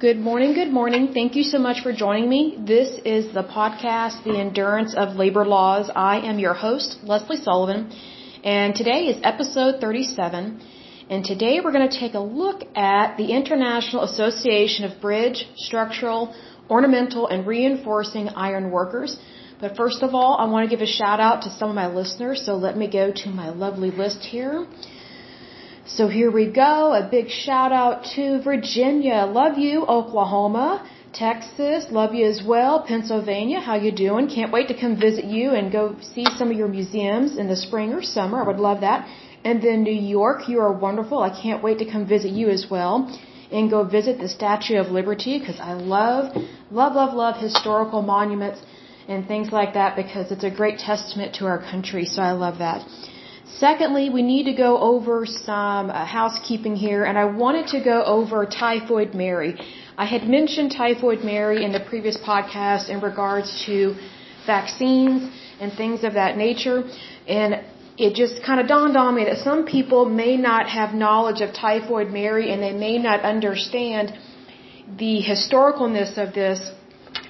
Good morning, good morning. Thank you so much for joining me. This is the podcast, The Endurance of Labor Laws. I am your host, Leslie Sullivan, and today is episode 37. And today we're going to take a look at the International Association of Bridge, Structural, Ornamental, and Reinforcing Iron Workers. But first of all, I want to give a shout out to some of my listeners, so let me go to my lovely list here. So here we go. A big shout out to Virginia. Love you. Oklahoma. Texas. Love you as well. Pennsylvania. How you doing? Can't wait to come visit you and go see some of your museums in the spring or summer. I would love that. And then New York. You are wonderful. I can't wait to come visit you as well and go visit the Statue of Liberty because I love, love, love, love historical monuments and things like that because it's a great testament to our country. So I love that. Secondly, we need to go over some uh, housekeeping here, and I wanted to go over Typhoid Mary. I had mentioned Typhoid Mary in the previous podcast in regards to vaccines and things of that nature, and it just kind of dawned on me that some people may not have knowledge of Typhoid Mary and they may not understand the historicalness of this.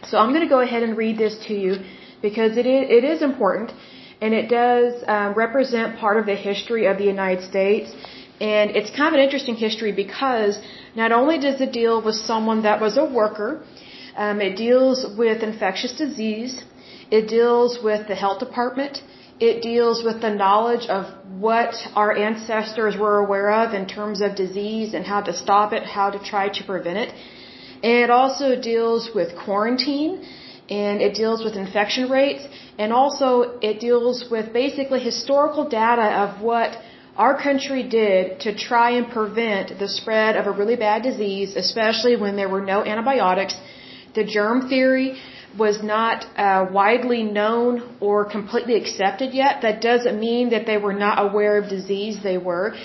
So I'm going to go ahead and read this to you because it is, it is important and it does um, represent part of the history of the United States. And it's kind of an interesting history because not only does it deal with someone that was a worker, um, it deals with infectious disease, it deals with the health department, it deals with the knowledge of what our ancestors were aware of in terms of disease and how to stop it, how to try to prevent it. And it also deals with quarantine and it deals with infection rates and also it deals with basically historical data of what our country did to try and prevent the spread of a really bad disease, especially when there were no antibiotics. The germ theory was not uh, widely known or completely accepted yet. That doesn't mean that they were not aware of disease. They were.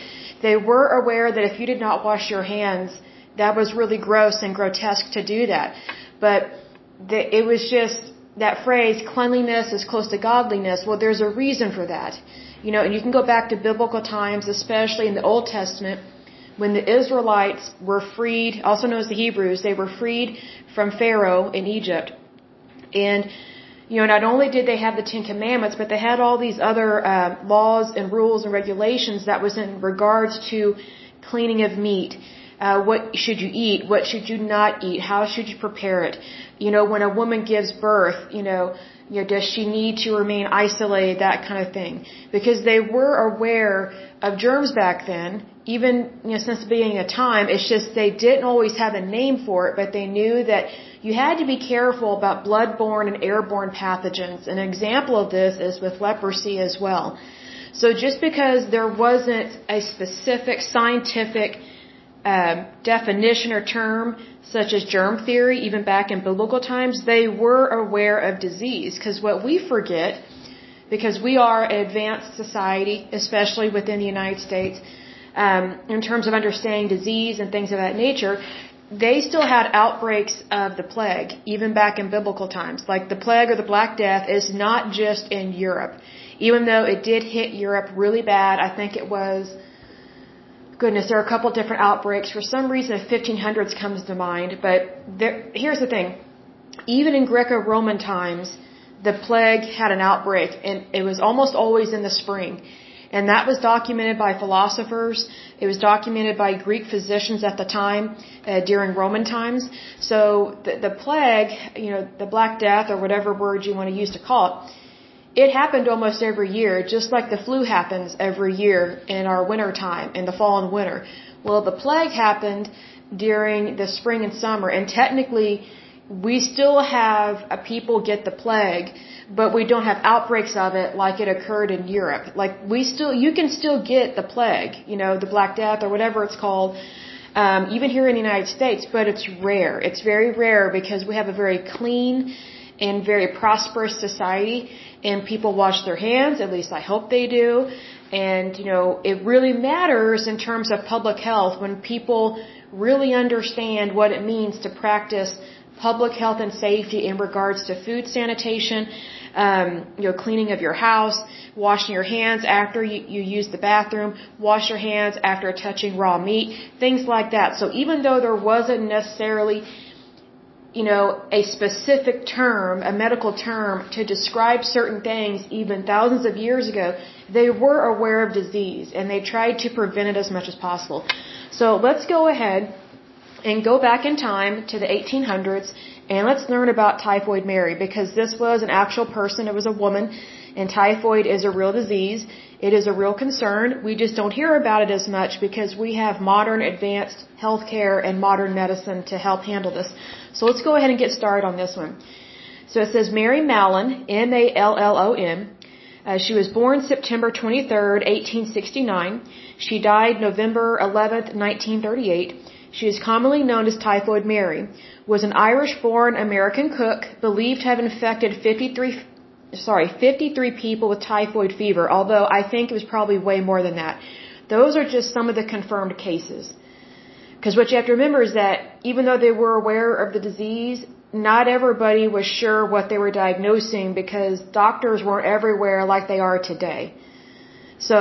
They were aware that if you did not wash your hands, that was really gross and grotesque to do that. But the, it was just that phrase, cleanliness is close to godliness. Well, there's a reason for that. You know, and you can go back to biblical times, especially in the Old Testament, when the Israelites were freed, also known as the Hebrews, they were freed from Pharaoh in Egypt. And, you know, not only did they have the Ten Commandments, but they had all these other uh, laws and rules and regulations that was in regards to cleaning of meat uh, what should you eat? What should you not eat? How should you prepare it? You know, when a woman gives birth, you know, you know, does she need to remain isolated? That kind of thing. Because they were aware of germs back then, even you know, since the beginning of time. It's just they didn't always have a name for it, but they knew that you had to be careful about bloodborne and airborne pathogens. An example of this is with leprosy as well. So just because there wasn't a specific scientific um, definition or term such as germ theory, even back in biblical times, they were aware of disease. Because what we forget, because we are an advanced society, especially within the United States, um, in terms of understanding disease and things of that nature, they still had outbreaks of the plague, even back in biblical times. Like the plague or the Black Death is not just in Europe. Even though it did hit Europe really bad, I think it was goodness, there are a couple different outbreaks. For some reason, the 1500s comes to mind. But there, here's the thing: even in Greco-Roman times, the plague had an outbreak, and it was almost always in the spring. And that was documented by philosophers. It was documented by Greek physicians at the time uh, during Roman times. So the, the plague, you know, the Black Death or whatever word you want to use to call it, it happened almost every year, just like the flu happens every year in our winter time, in the fall and winter. Well, the plague happened during the spring and summer, and technically, we still have people get the plague, but we don't have outbreaks of it like it occurred in Europe. Like we still, you can still get the plague, you know, the Black Death or whatever it's called, um, even here in the United States, but it's rare. It's very rare because we have a very clean and very prosperous society and people wash their hands, at least I hope they do. And, you know, it really matters in terms of public health when people really understand what it means to practice public health and safety in regards to food sanitation, um, you know, cleaning of your house, washing your hands after you, you use the bathroom, wash your hands after touching raw meat, things like that. So even though there wasn't necessarily you know, a specific term, a medical term to describe certain things even thousands of years ago, they were aware of disease and they tried to prevent it as much as possible. So let's go ahead and go back in time to the 1800s and let's learn about Typhoid Mary because this was an actual person, it was a woman, and typhoid is a real disease. It is a real concern. We just don't hear about it as much because we have modern advanced healthcare and modern medicine to help handle this. So let's go ahead and get started on this one. So it says Mary Mallon, M-A-L-L-O-N. Uh, she was born September 23rd, 1869. She died November 11th, 1938. She is commonly known as Typhoid Mary. Was an Irish-born American cook believed to have infected 53 sorry, 53 people with typhoid fever, although I think it was probably way more than that. Those are just some of the confirmed cases. Because what you have to remember is that even though they were aware of the disease, not everybody was sure what they were diagnosing because doctors weren't everywhere like they are today. So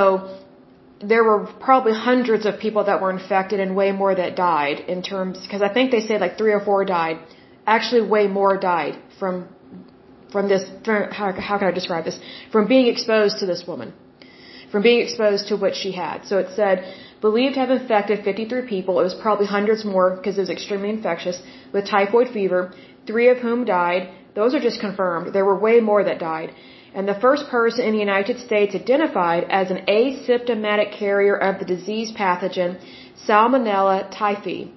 there were probably hundreds of people that were infected and way more that died in terms, because I think they say like three or four died. Actually, way more died from from this, how, how can I describe this? From being exposed to this woman. From being exposed to what she had. So it said, believed to have infected 53 people. It was probably hundreds more because it was extremely infectious with typhoid fever, three of whom died. Those are just confirmed. There were way more that died. And the first person in the United States identified as an asymptomatic carrier of the disease pathogen Salmonella typhi.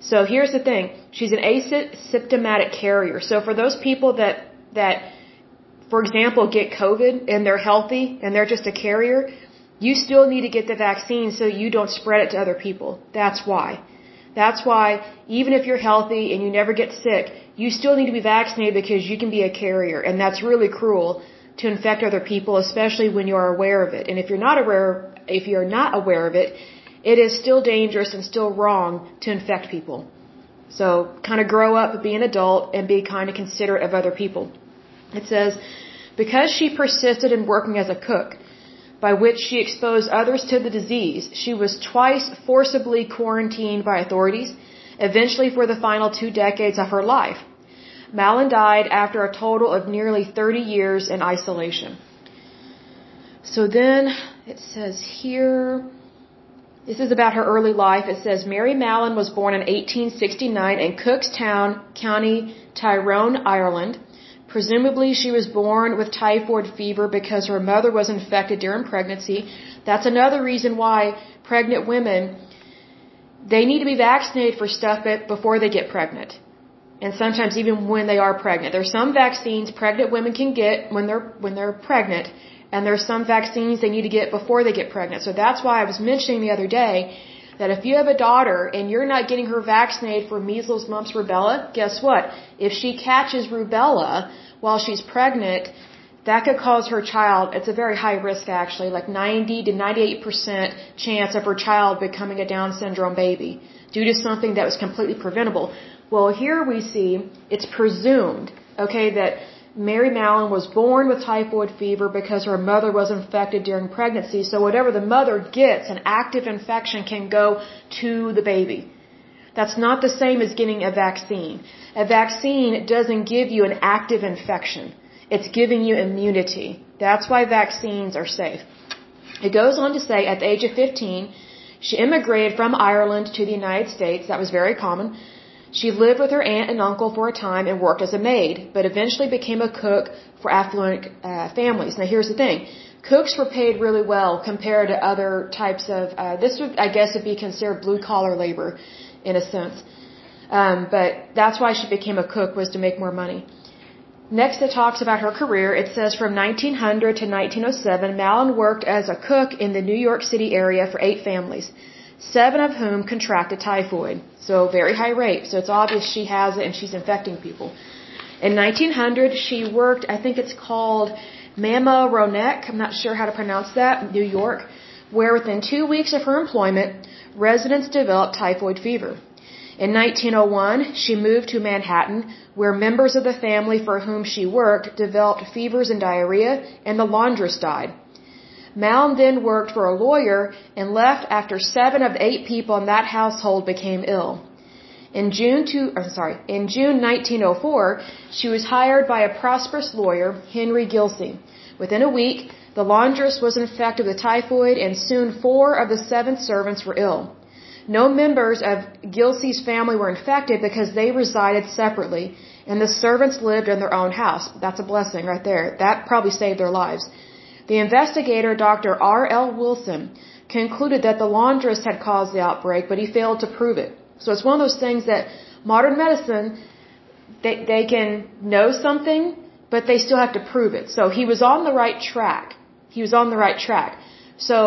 So here's the thing. She's an asymptomatic carrier. So for those people that that, for example, get COVID and they're healthy and they're just a carrier, you still need to get the vaccine so you don't spread it to other people. That's why. That's why even if you're healthy and you never get sick, you still need to be vaccinated because you can be a carrier and that's really cruel to infect other people, especially when you are aware of it. And if you're not aware, if you're not aware of it, it is still dangerous and still wrong to infect people. So kind of grow up, be an adult, and be kind of considerate of other people. It says, because she persisted in working as a cook, by which she exposed others to the disease, she was twice forcibly quarantined by authorities, eventually for the final two decades of her life. Mallon died after a total of nearly 30 years in isolation. So then it says here, this is about her early life. It says Mary Mallon was born in 1869 in Cookstown, County Tyrone, Ireland. Presumably, she was born with typhoid fever because her mother was infected during pregnancy. That's another reason why pregnant women, they need to be vaccinated for stuff before they get pregnant. And sometimes even when they are pregnant. There's some vaccines pregnant women can get when they're, when they're pregnant. And there's some vaccines they need to get before they get pregnant. So that's why I was mentioning the other day that if you have a daughter and you're not getting her vaccinated for measles, mumps, rubella, guess what? If she catches rubella while she's pregnant, that could cause her child, it's a very high risk actually, like 90 to 98% chance of her child becoming a Down syndrome baby due to something that was completely preventable. Well, here we see it's presumed, okay, that Mary Mallon was born with typhoid fever because her mother was infected during pregnancy. So whatever the mother gets, an active infection can go to the baby. That's not the same as getting a vaccine. A vaccine doesn't give you an active infection. It's giving you immunity. That's why vaccines are safe. It goes on to say at the age of 15, she immigrated from Ireland to the United States. That was very common. She lived with her aunt and uncle for a time and worked as a maid, but eventually became a cook for affluent uh, families. Now here's the thing. Cooks were paid really well compared to other types of, uh, this would, I guess, would be considered blue collar labor in a sense. Um, but that's why she became a cook was to make more money. Next, it talks about her career. It says from 1900 to 1907, Mallon worked as a cook in the New York City area for eight families, seven of whom contracted typhoid. So very high rate. So it's obvious she has it and she's infecting people. In 1900, she worked, I think it's called Mamaroneck, I'm not sure how to pronounce that, New York, where within two weeks of her employment, residents developed typhoid fever. In 1901, she moved to Manhattan, where members of the family for whom she worked developed fevers and diarrhea, and the laundress died. Mallon then worked for a lawyer and left after seven of the eight people in that household became ill. In June two, I'm sorry, in June 1904, she was hired by a prosperous lawyer, Henry Gilsey. Within a week, the laundress was infected with typhoid and soon four of the seven servants were ill. No members of Gilsey's family were infected because they resided separately and the servants lived in their own house. That's a blessing right there. That probably saved their lives. The investigator, Dr. R. L. Wilson, concluded that the laundress had caused the outbreak, but he failed to prove it. So it's one of those things that modern medicine, they, they can know something, but they still have to prove it. So he was on the right track. He was on the right track. So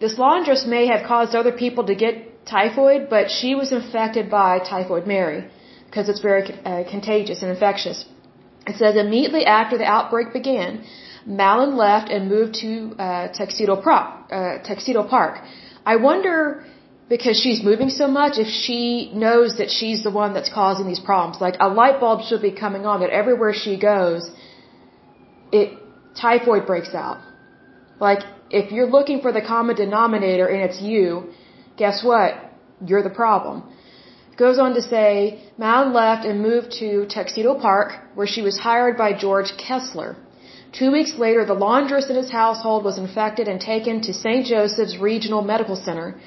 this laundress may have caused other people to get typhoid, but she was infected by typhoid Mary because it's very uh, contagious and infectious. It says immediately after the outbreak began, Mallon left and moved to uh, Tuxedo, Park, uh, Tuxedo Park. I wonder because she's moving so much if she knows that she's the one that's causing these problems. Like a light bulb should be coming on that everywhere she goes, it typhoid breaks out. Like if you're looking for the common denominator and it's you, guess what? You're the problem. Goes on to say, Mallon left and moved to Tuxedo Park, where she was hired by George Kessler. Two weeks later, the laundress in his household was infected and taken to St. Joseph's Regional Medical Center,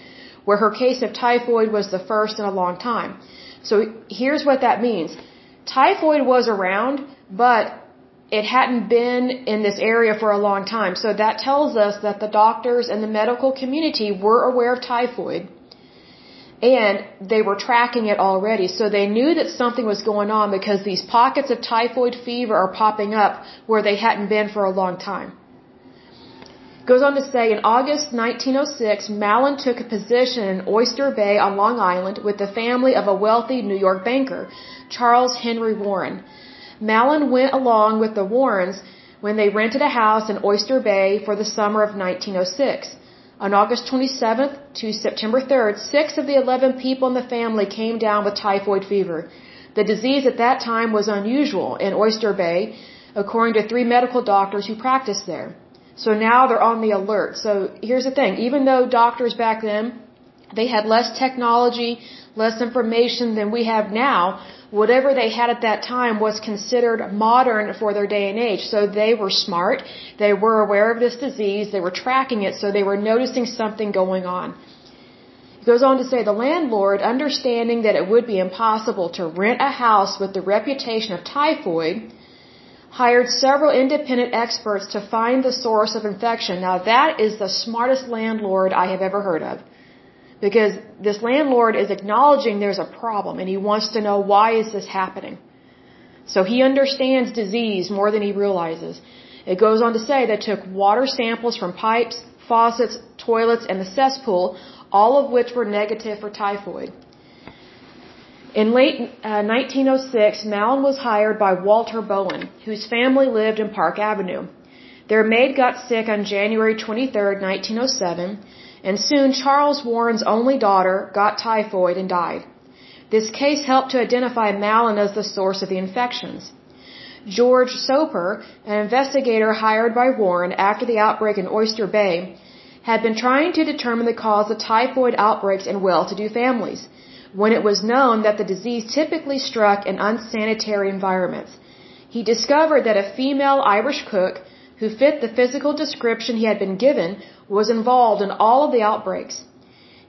where her case of typhoid was the first in a long time. So here's what that means. Typhoid was around, but it hadn't been in this area for a long time. So that tells us that the doctors and the medical community were aware of typhoid and they were tracking it already. So they knew that something was going on because these pockets of typhoid fever are popping up where they hadn't been for a long time. Goes on to say, in August 1906, Mallon took a position in Oyster Bay on Long Island with the family of a wealthy New York banker, Charles Henry Warren. Mallon went along with the Warrens when they rented a house in Oyster Bay for the summer of 1906. On August 27th to September 3rd, six of the 11 people in the family came down with typhoid fever. The disease at that time was unusual in Oyster Bay, according to three medical doctors who practiced there. So now they're on the alert. So here's the thing, even though doctors back then, they had less technology, less information than we have now, whatever they had at that time was considered modern for their day and age. So they were smart, they were aware of this disease, they were tracking it, so they were noticing something going on. He goes on to say the landlord, understanding that it would be impossible to rent a house with the reputation of typhoid, hired several independent experts to find the source of infection. Now that is the smartest landlord I have ever heard of because this landlord is acknowledging there's a problem and he wants to know why is this happening. So he understands disease more than he realizes. It goes on to say they took water samples from pipes, faucets, toilets, and the cesspool, all of which were negative for typhoid. In late uh, 1906, Mallon was hired by Walter Bowen, whose family lived in Park Avenue. Their maid got sick on January 23, 1907, and soon Charles Warren's only daughter got typhoid and died. This case helped to identify Mallon as the source of the infections. George Soper, an investigator hired by Warren after the outbreak in Oyster Bay, had been trying to determine the cause of typhoid outbreaks in well-to-do families when it was known that the disease typically struck in unsanitary environments. He discovered that a female Irish cook who fit the physical description he had been given was involved in all of the outbreaks.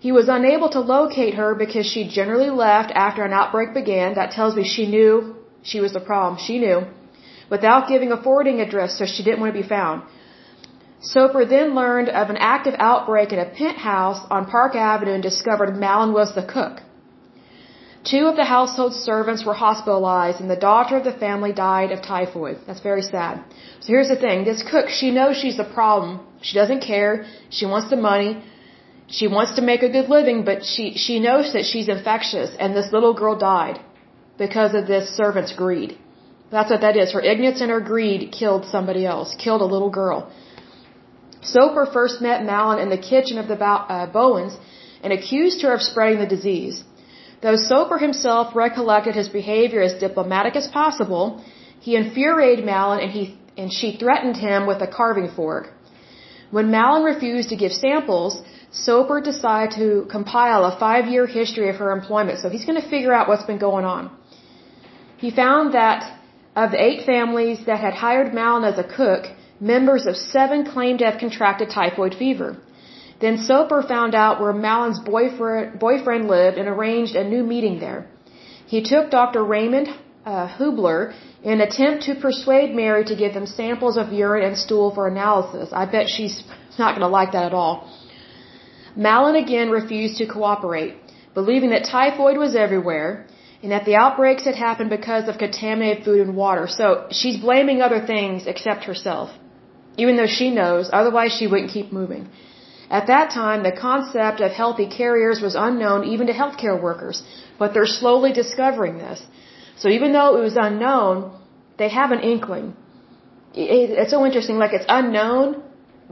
He was unable to locate her because she generally left after an outbreak began. That tells me she knew she was the problem. She knew. Without giving a forwarding address, so she didn't want to be found. Soper then learned of an active outbreak in a penthouse on Park Avenue and discovered Mallon was the cook. Two of the household servants were hospitalized and the daughter of the family died of typhoid. That's very sad. So here's the thing. This cook, she knows she's the problem. She doesn't care. She wants the money. She wants to make a good living, but she, she knows that she's infectious and this little girl died because of this servant's greed. That's what that is. Her ignorance and her greed killed somebody else, killed a little girl. Soper first met Mallon in the kitchen of the uh, Bowens and accused her of spreading the disease. Though Soper himself recollected his behavior as diplomatic as possible, he infuriated Mallon and he and she threatened him with a carving fork. When Mallon refused to give samples, Soper decided to compile a five-year history of her employment. So he's going to figure out what's been going on. He found that of the eight families that had hired Mallon as a cook, members of seven claimed to have contracted typhoid fever. Then Soper found out where Mallon's boyfriend, boyfriend lived and arranged a new meeting there. He took Dr. Raymond uh, Hoobler in an attempt to persuade Mary to give them samples of urine and stool for analysis. I bet she's not going to like that at all. Mallon again refused to cooperate, believing that typhoid was everywhere and that the outbreaks had happened because of contaminated food and water. So she's blaming other things except herself, even though she knows, otherwise she wouldn't keep moving. At that time, the concept of healthy carriers was unknown even to healthcare workers, but they're slowly discovering this. So even though it was unknown, they have an inkling. It's so interesting, like it's unknown,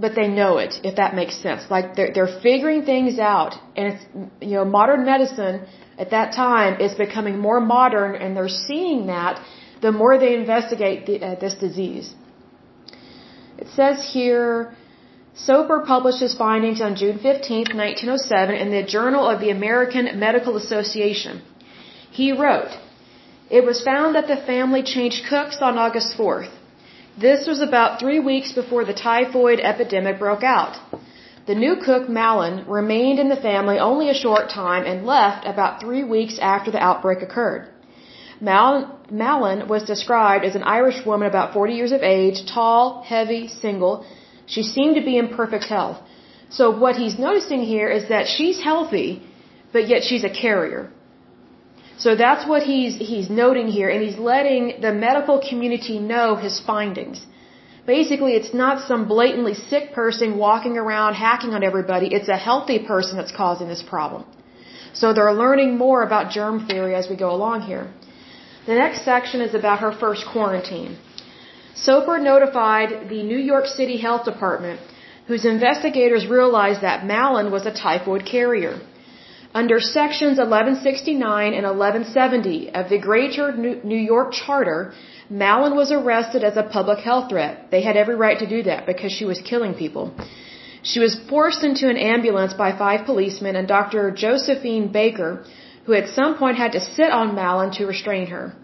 but they know it, if that makes sense. Like they're, they're figuring things out, and it's, you know, modern medicine at that time is becoming more modern and they're seeing that the more they investigate the, uh, this disease. It says here, Soper published his findings on June 15, 1907 in the Journal of the American Medical Association. He wrote, It was found that the family changed cooks on August 4th. This was about three weeks before the typhoid epidemic broke out. The new cook, Mallon, remained in the family only a short time and left about three weeks after the outbreak occurred. Mallon, Mallon was described as an Irish woman about 40 years of age, tall, heavy, single. She seemed to be in perfect health. So what he's noticing here is that she's healthy, but yet she's a carrier. So that's what he's, he's noting here, and he's letting the medical community know his findings. Basically, it's not some blatantly sick person walking around hacking on everybody. It's a healthy person that's causing this problem. So they're learning more about germ theory as we go along here. The next section is about her first quarantine. Soper notified the New York City Health Department, whose investigators realized that Mallon was a typhoid carrier. Under sections 1169 and 1170 of the Greater New York Charter, Mallon was arrested as a public health threat. They had every right to do that because she was killing people. She was forced into an ambulance by five policemen and Dr. Josephine Baker, who at some point had to sit on Mallon to restrain her.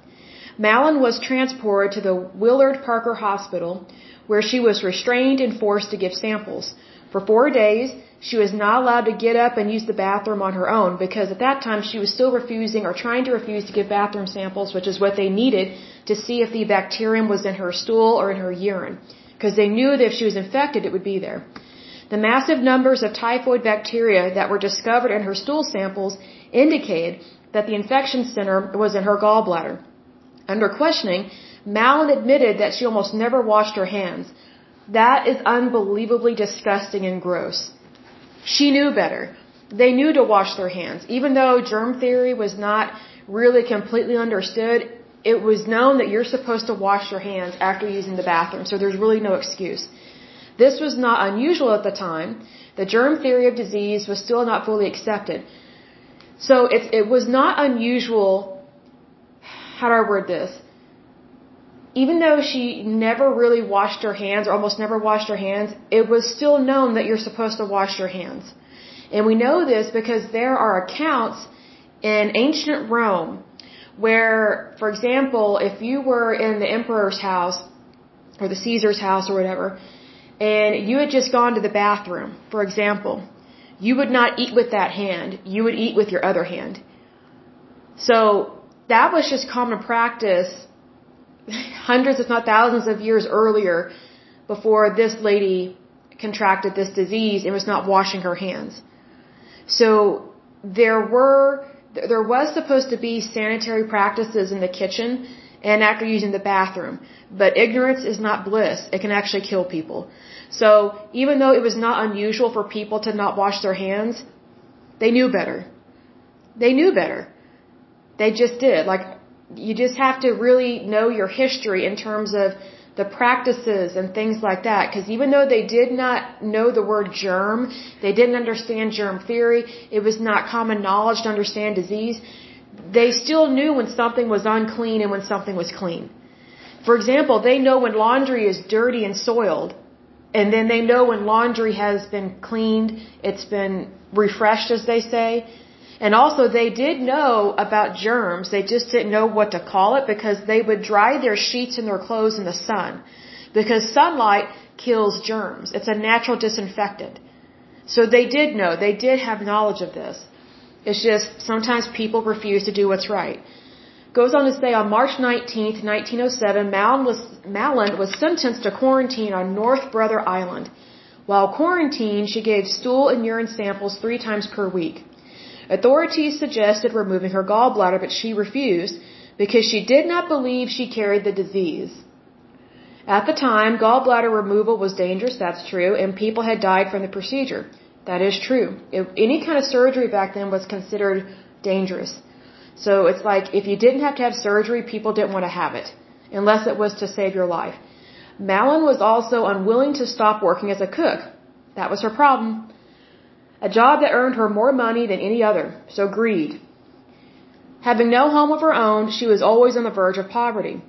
Mallon was transported to the Willard Parker Hospital, where she was restrained and forced to give samples. For four days, she was not allowed to get up and use the bathroom on her own because at that time she was still refusing or trying to refuse to give bathroom samples, which is what they needed to see if the bacterium was in her stool or in her urine. Because they knew that if she was infected, it would be there. The massive numbers of typhoid bacteria that were discovered in her stool samples indicated that the infection center was in her gallbladder. Under questioning, Mallon admitted that she almost never washed her hands. That is unbelievably disgusting and gross. She knew better. They knew to wash their hands. Even though germ theory was not really completely understood, it was known that you're supposed to wash your hands after using the bathroom, so there's really no excuse. This was not unusual at the time. The germ theory of disease was still not fully accepted. So it, it was not unusual, how do I word this? Even though she never really washed her hands, or almost never washed her hands, it was still known that you're supposed to wash your hands. And we know this because there are accounts in ancient Rome where, for example, if you were in the emperor's house or the Caesar's house or whatever, and you had just gone to the bathroom, for example, you would not eat with that hand. You would eat with your other hand. So that was just common practice hundreds, if not thousands of years earlier before this lady contracted this disease and was not washing her hands. So there were, there was supposed to be sanitary practices in the kitchen and after using the bathroom. But ignorance is not bliss. It can actually kill people. So even though it was not unusual for people to not wash their hands, they knew better. They knew better. They just did. Like, you just have to really know your history in terms of the practices and things like that. Because even though they did not know the word germ, they didn't understand germ theory, it was not common knowledge to understand disease, they still knew when something was unclean and when something was clean. For example, they know when laundry is dirty and soiled, and then they know when laundry has been cleaned, it's been refreshed, as they say. And also, they did know about germs. They just didn't know what to call it because they would dry their sheets and their clothes in the sun. Because sunlight kills germs. It's a natural disinfectant. So they did know. They did have knowledge of this. It's just sometimes people refuse to do what's right. Goes on to say on March 19th, 1907, Mallon was, was sentenced to quarantine on North Brother Island. While quarantined, she gave stool and urine samples three times per week. Authorities suggested removing her gallbladder, but she refused because she did not believe she carried the disease. At the time, gallbladder removal was dangerous, that's true, and people had died from the procedure. That is true. Any kind of surgery back then was considered dangerous. So it's like if you didn't have to have surgery, people didn't want to have it, unless it was to save your life. Mallon was also unwilling to stop working as a cook. That was her problem. A job that earned her more money than any other. So greed. Having no home of her own, she was always on the verge of poverty.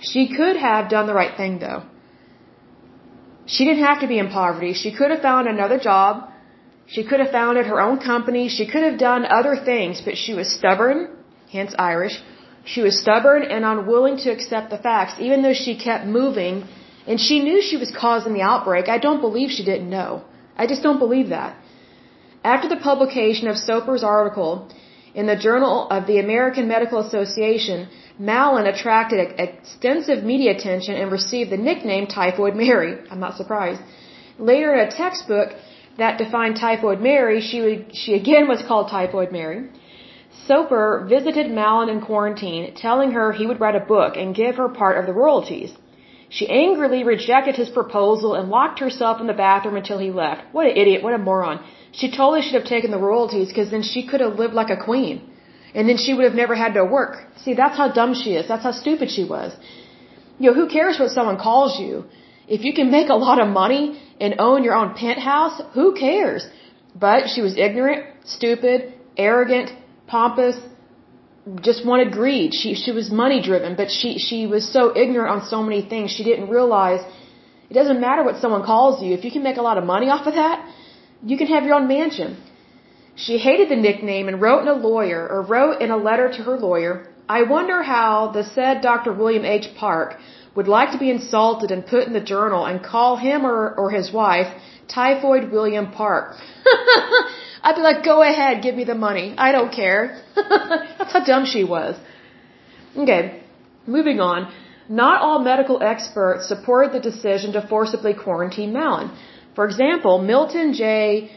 She could have done the right thing though. She didn't have to be in poverty. She could have found another job she could have founded her own company. She could have done other things, but she was stubborn, hence Irish. She was stubborn and unwilling to accept the facts, even though she kept moving and she knew she was causing the outbreak. I don't believe she didn't know. I just don't believe that. After the publication of Soper's article in the Journal of the American Medical Association, Mallon attracted extensive media attention and received the nickname Typhoid Mary. I'm not surprised. Later in a textbook, that defined Typhoid Mary, she, would, she again was called Typhoid Mary. Soper visited Mallon in quarantine, telling her he would write a book and give her part of the royalties. She angrily rejected his proposal and locked herself in the bathroom until he left. What an idiot, what a moron. She totally should have taken the royalties because then she could have lived like a queen. And then she would have never had to work. See, that's how dumb she is. That's how stupid she was. You know, who cares what someone calls you? If you can make a lot of money and own your own penthouse, who cares? But she was ignorant, stupid, arrogant, pompous, just wanted greed. She she was money driven, but she she was so ignorant on so many things. She didn't realize it doesn't matter what someone calls you. If you can make a lot of money off of that, you can have your own mansion. She hated the nickname and wrote in a lawyer or wrote in a letter to her lawyer, I wonder how the said Dr. William H. Park would like to be insulted and put in the journal and call him or, or his wife Typhoid William Park. I'd be like, go ahead, give me the money. I don't care. That's how dumb she was. Okay, moving on. Not all medical experts supported the decision to forcibly quarantine Mallon. For example, Milton J.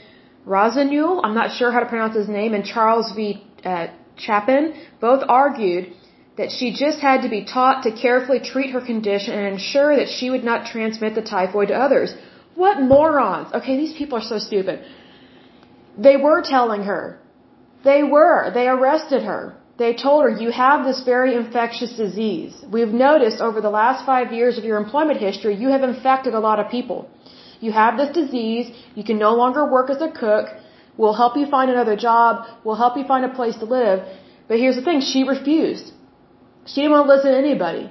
Rossignol, I'm not sure how to pronounce his name, and Charles V. Uh, Chapin both argued that she just had to be taught to carefully treat her condition and ensure that she would not transmit the typhoid to others. What morons! Okay, these people are so stupid. They were telling her. They were. They arrested her. They told her, you have this very infectious disease. We've noticed over the last five years of your employment history, you have infected a lot of people. You have this disease. You can no longer work as a cook. We'll help you find another job. We'll help you find a place to live. But here's the thing. She refused. She didn't want to listen to anybody.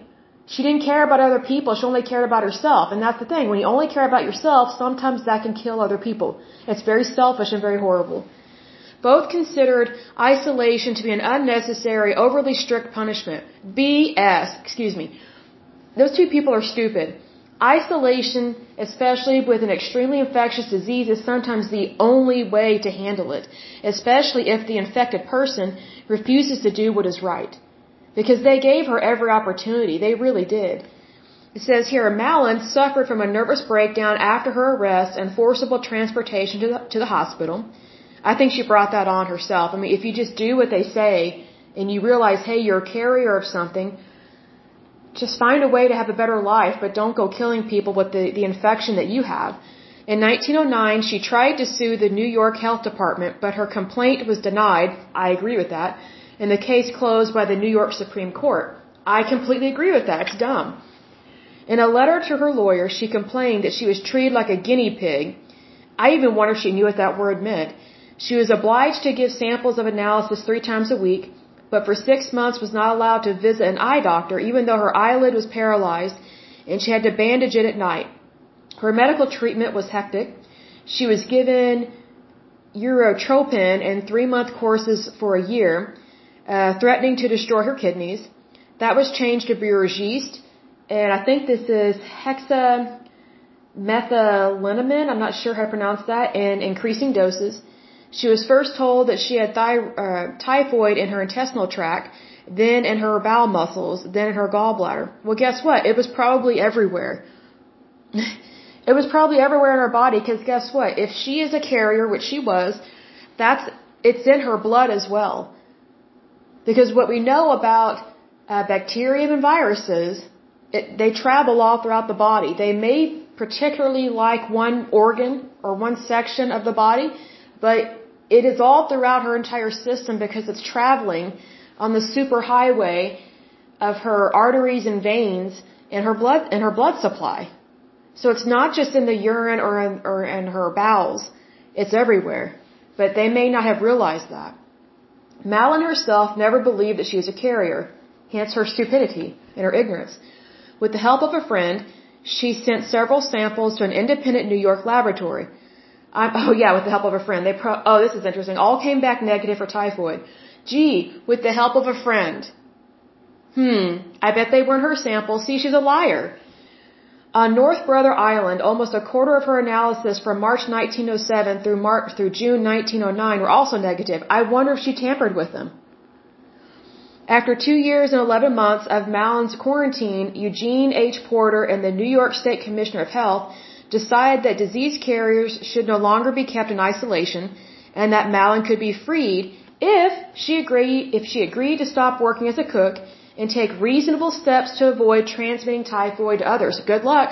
She didn't care about other people. She only cared about herself. And that's the thing. When you only care about yourself, sometimes that can kill other people. It's very selfish and very horrible. Both considered isolation to be an unnecessary, overly strict punishment. BS. Excuse me. Those two people are stupid. Isolation, especially with an extremely infectious disease, is sometimes the only way to handle it, especially if the infected person refuses to do what is right. Because they gave her every opportunity. They really did. It says here, Mallon suffered from a nervous breakdown after her arrest and forcible transportation to the, to the hospital. I think she brought that on herself. I mean, if you just do what they say and you realize, hey, you're a carrier of something, just find a way to have a better life, but don't go killing people with the, the infection that you have. In 1909, she tried to sue the New York Health Department, but her complaint was denied. I agree with that and the case closed by the New York Supreme Court. I completely agree with that. It's dumb. In a letter to her lawyer, she complained that she was treated like a guinea pig. I even wonder if she knew what that word meant. She was obliged to give samples of analysis three times a week. But for six months was not allowed to visit an eye doctor even though her eyelid was paralyzed and she had to bandage it at night. Her medical treatment was hectic. She was given urotropin in three month courses for a year, uh, threatening to destroy her kidneys. That was changed to Buragiste, and I think this is hexamethylenamine, I'm not sure how to pronounce that, in increasing doses. She was first told that she had thy, uh, typhoid in her intestinal tract, then in her bowel muscles, then in her gallbladder. Well, guess what? It was probably everywhere. it was probably everywhere in her body because guess what? If she is a carrier, which she was, that's it's in her blood as well. Because what we know about uh, bacteria and viruses, it, they travel all throughout the body. They may particularly like one organ or one section of the body, but it is all throughout her entire system because it's traveling on the superhighway of her arteries and veins and her blood and her blood supply. So it's not just in the urine or in, or in her bowels; it's everywhere. But they may not have realized that. Mallon herself never believed that she was a carrier, hence her stupidity and her ignorance. With the help of a friend, she sent several samples to an independent New York laboratory. I, oh yeah, with the help of a friend. They pro, oh, this is interesting. All came back negative for typhoid. Gee, with the help of a friend. Hmm, I bet they weren't her samples. See, she's a liar. On North Brother Island, almost a quarter of her analysis from March 1907 through March through June 1909 were also negative. I wonder if she tampered with them. After two years and 11 months of Mallon's quarantine, Eugene H. Porter and the New York State Commissioner of Health decided that disease carriers should no longer be kept in isolation and that Mallon could be freed if she agreed if she agreed to stop working as a cook and take reasonable steps to avoid transmitting typhoid to others. Good luck.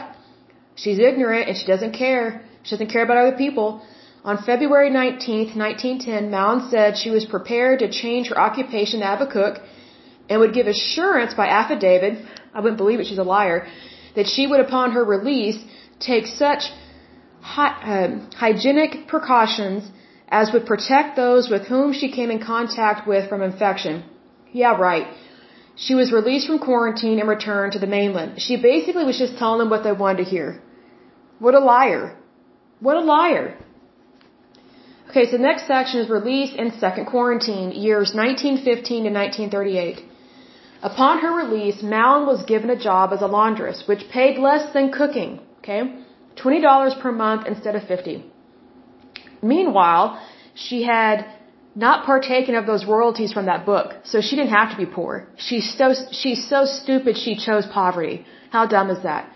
She's ignorant and she doesn't care. She doesn't care about other people. On February 19th, 1910, Mallon said she was prepared to change her occupation to have a cook and would give assurance by affidavit, I wouldn't believe it, she's a liar, that she would upon her release take such hy- uh, hygienic precautions as would protect those with whom she came in contact with from infection. Yeah, right. She was released from quarantine and returned to the mainland. She basically was just telling them what they wanted to hear. What a liar. What a liar. Okay, so the next section is release and second quarantine, years 1915 to 1938. Upon her release, Mallon was given a job as a laundress, which paid less than cooking, okay? $20 per month instead of 50 Meanwhile, she had not partaken of those royalties from that book, so she didn't have to be poor. She's so she's so stupid she chose poverty. How dumb is that?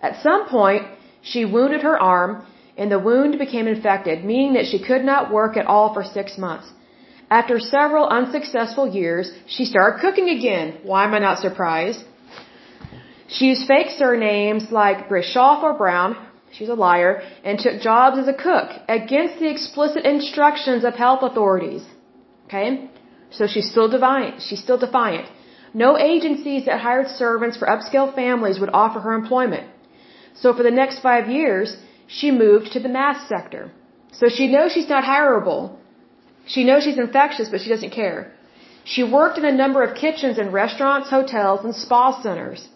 At some point, she wounded her arm, and the wound became infected, meaning that she could not work at all for six months. After several unsuccessful years, she started cooking again. Why am I not surprised? She used fake surnames like Bischoff or Brown, she's a liar, and took jobs as a cook against the explicit instructions of health authorities. Okay? So she's still defiant. She's still defiant. No agencies that hired servants for upscale families would offer her employment. So for the next five years, she moved to the mass sector. So she knows she's not hireable. She knows she's infectious, but she doesn't care. She worked in a number of kitchens in restaurants, hotels, and spa centers.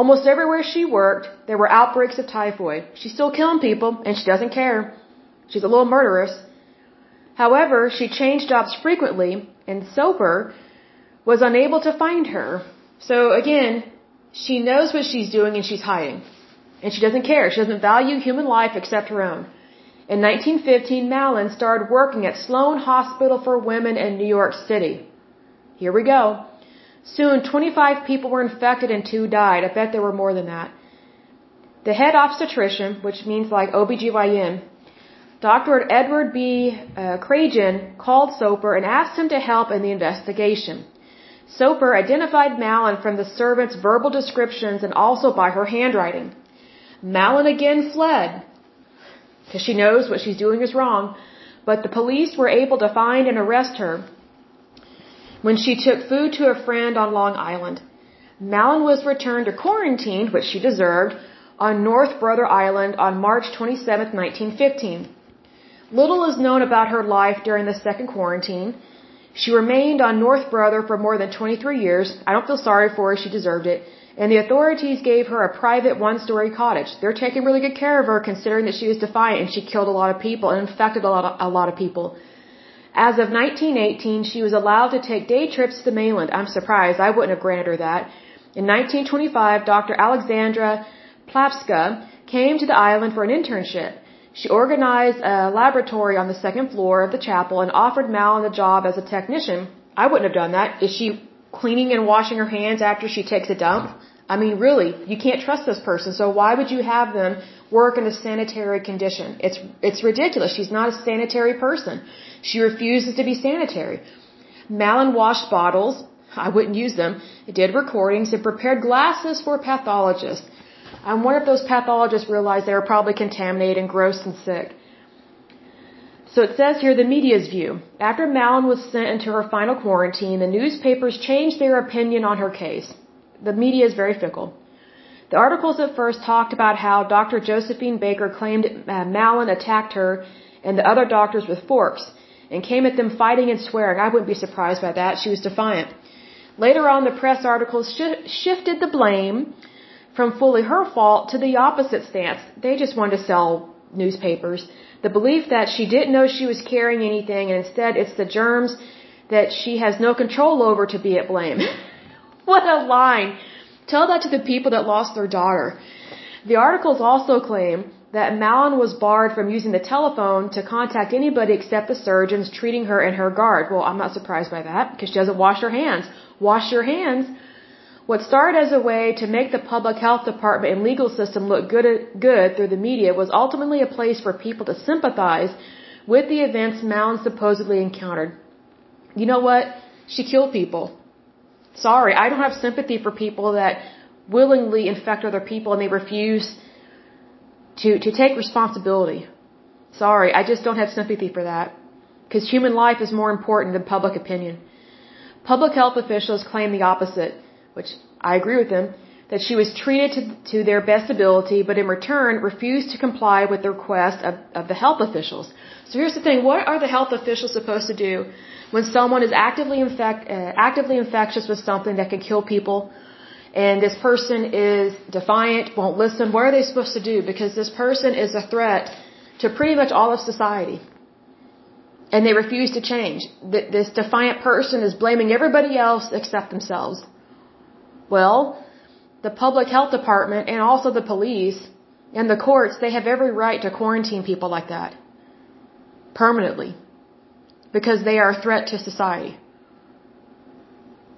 Almost everywhere she worked, there were outbreaks of typhoid. She's still killing people, and she doesn't care. She's a little murderous. However, she changed jobs frequently, and Soper was unable to find her. So again, she knows what she's doing and she's hiding. And she doesn't care. She doesn't value human life except her own. In 1915, Mallon started working at Sloan Hospital for Women in New York City. Here we go. Soon, 25 people were infected and two died. I bet there were more than that. The head obstetrician, which means like OBGYN, Dr. Edward B. Uh, called Soper and asked him to help in the investigation. Soper identified Mallon from the servant's verbal descriptions and also by her handwriting. Mallon again fled because she knows what she's doing is wrong, but the police were able to find and arrest her when she took food to a friend on Long Island. Mallon was returned to quarantine, which she deserved, on North Brother Island on March 27, 1915. Little is known about her life during the second quarantine. She remained on North Brother for more than 23 years. I don't feel sorry for her. She deserved it. And the authorities gave her a private one-story cottage. They're taking really good care of her considering that she was defiant and she killed a lot of people and infected a lot of, a lot of people. As of 1918, she was allowed to take day trips to the mainland. I'm surprised. I wouldn't have granted her that. In 1925, Dr. Alexandra Plavska came to the island for an internship. She organized a laboratory on the second floor of the chapel and offered Mallon the job as a technician. I wouldn't have done that. Is she cleaning and washing her hands after she takes a dump? I mean, really, you can't trust this person. So why would you have them work in a sanitary condition? It's it's ridiculous. She's not a sanitary person. She refuses to be sanitary. Mallon washed bottles. I wouldn't use them. It did recordings and prepared glasses for pathologists. I wonder if those pathologists realized they were probably contaminated and gross and sick. So it says here the media's view. After Mallon was sent into her final quarantine, the newspapers changed their opinion on her case. The media is very fickle. The articles at first talked about how Dr. Josephine Baker claimed uh, Mallon attacked her and the other doctors with forks and came at them fighting and swearing. I wouldn't be surprised by that. She was defiant. Later on, the press articles sh- shifted the blame from fully her fault to the opposite stance. They just wanted to sell newspapers. The belief that she didn't know she was carrying anything and instead it's the germs that she has no control over to be at blame. what a line. Tell that to the people that lost their daughter. The articles also claim that Mallon was barred from using the telephone to contact anybody except the surgeons treating her and her guard. Well, I'm not surprised by that because she doesn't wash her hands. Wash your hands. What started as a way to make the public health department and legal system look good, good through the media was ultimately a place for people to sympathize with the events Mallon supposedly encountered. You know what? She killed people. Sorry, I don't have sympathy for people that willingly infect other people and they refuse to, to take responsibility. Sorry, I just don't have sympathy for that. Because human life is more important than public opinion. Public health officials claim the opposite, which I agree with them, that she was treated to, to their best ability, but in return refused to comply with the request of, of the health officials. So here's the thing, what are the health officials supposed to do when someone is actively infect, uh, actively infectious with something that can kill people, and this person is defiant, won't listen, what are they supposed to do? Because this person is a threat to pretty much all of society. And they refuse to change. This defiant person is blaming everybody else except themselves. Well, the public health department and also the police and the courts, they have every right to quarantine people like that. Permanently because they are a threat to society.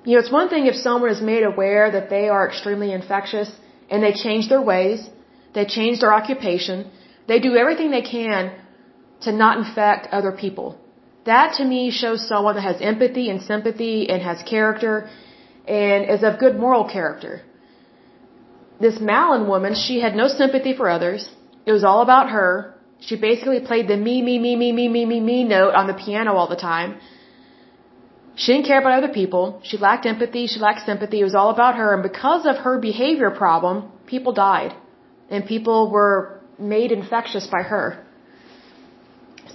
You know, it's one thing if someone is made aware that they are extremely infectious and they change their ways, they change their occupation, they do everything they can to not infect other people. That to me shows someone that has empathy and sympathy and has character and is of good moral character. This Mallon woman, she had no sympathy for others. It was all about her. She basically played the me, me, me, me, me, me, me, me note on the piano all the time. She didn't care about other people. She lacked empathy. She lacked sympathy. It was all about her. And because of her behavior problem, people died. And people were made infectious by her.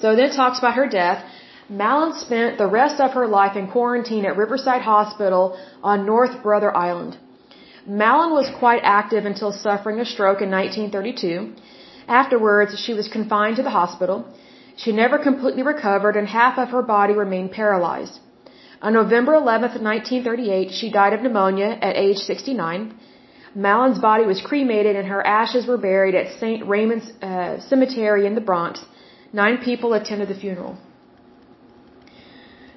So then it talks about her death. Mallon spent the rest of her life in quarantine at Riverside Hospital on North Brother Island. Mallon was quite active until suffering a stroke in 1932. Afterwards, she was confined to the hospital. She never completely recovered and half of her body remained paralyzed. On November 11, 1938, she died of pneumonia at age 69. Mallon's body was cremated and her ashes were buried at St. Raymond's uh, Cemetery in the Bronx. Nine people attended the funeral.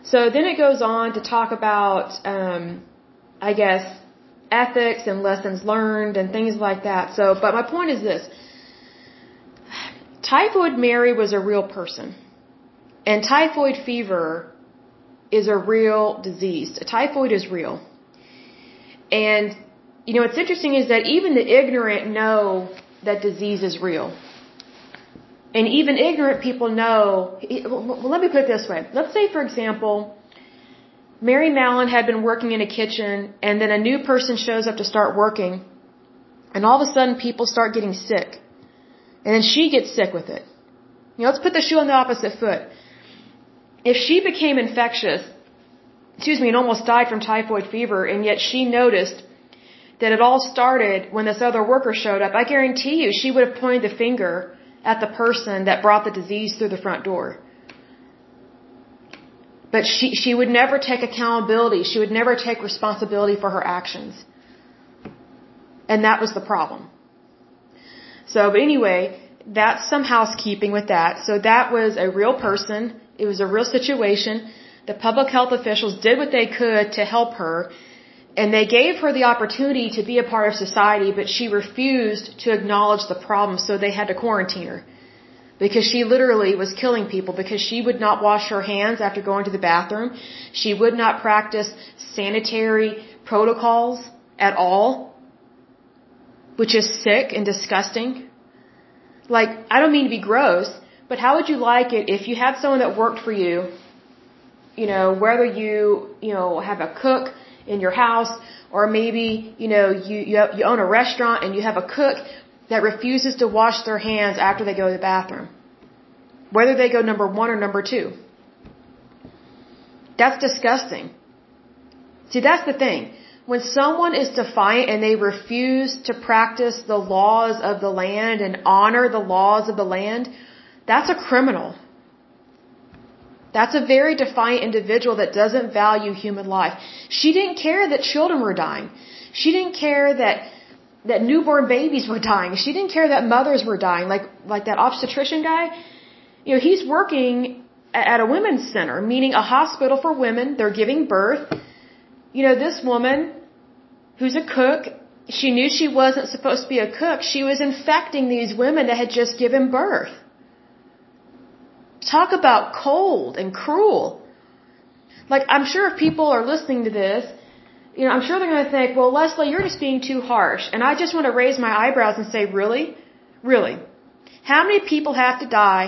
So then it goes on to talk about, um, I guess, ethics and lessons learned and things like that. So, but my point is this. Typhoid Mary was a real person. And typhoid fever is a real disease. Typhoid is real. And, you know, what's interesting is that even the ignorant know that disease is real. And even ignorant people know, well, let me put it this way. Let's say, for example, Mary Mallon had been working in a kitchen and then a new person shows up to start working and all of a sudden people start getting sick. And then she gets sick with it. You know, let's put the shoe on the opposite foot. If she became infectious excuse me, and almost died from typhoid fever, and yet she noticed that it all started when this other worker showed up. I guarantee you she would have pointed the finger at the person that brought the disease through the front door. But she, she would never take accountability. She would never take responsibility for her actions. And that was the problem. So, but anyway, that's some housekeeping with that. So that was a real person. It was a real situation. The public health officials did what they could to help her. And they gave her the opportunity to be a part of society, but she refused to acknowledge the problem, so they had to quarantine her because she literally was killing people because she would not wash her hands after going to the bathroom. She would not practice sanitary protocols at all, which is sick and disgusting. Like, I don't mean to be gross, but how would you like it if you had someone that worked for you, you know, whether you, you know, have a cook in your house or maybe, you know, you, you, you own a restaurant and you have a cook that refuses to wash their hands after they go to the bathroom. Whether they go number one or number two. That's disgusting. See, that's the thing. When someone is defiant and they refuse to practice the laws of the land and honor the laws of the land, that's a criminal. That's a very defiant individual that doesn't value human life. She didn't care that children were dying. She didn't care that that newborn babies were dying. She didn't care that mothers were dying, like like that obstetrician guy. You know, he's working at a women's center, meaning a hospital for women. They're giving birth. You know, this woman, who's a cook, she knew she wasn't supposed to be a cook. She was infecting these women that had just given birth. Talk about cold and cruel. Like, I'm sure if people are listening to this, you know, I'm sure they're going to think, well, Leslie, you're just being too harsh. And I just want to raise my eyebrows and say, really? Really? How many people have to die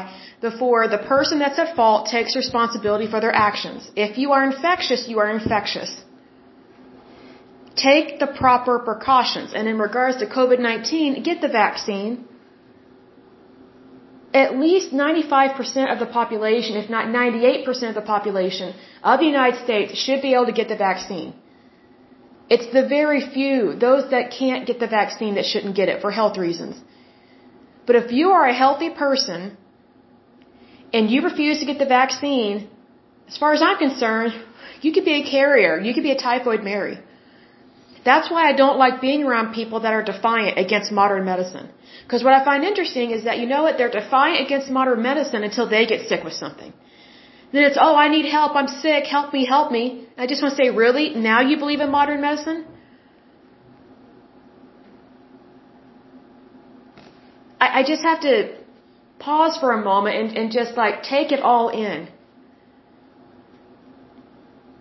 before the person that's at fault takes responsibility for their actions? If you are infectious, you are infectious. Take the proper precautions. And in regards to COVID-19, get the vaccine. At least 95% of the population, if not 98% of the population of the United States should be able to get the vaccine. It's the very few, those that can't get the vaccine that shouldn't get it for health reasons. But if you are a healthy person and you refuse to get the vaccine, as far as I'm concerned, you could be a carrier. You could be a typhoid Mary. That's why I don't like being around people that are defiant against modern medicine. Because what I find interesting is that, you know what, they're defiant against modern medicine until they get sick with something. Then it's, oh, I need help, I'm sick, help me, help me. I just want to say, really? Now you believe in modern medicine? I, I just have to pause for a moment and, and just like take it all in.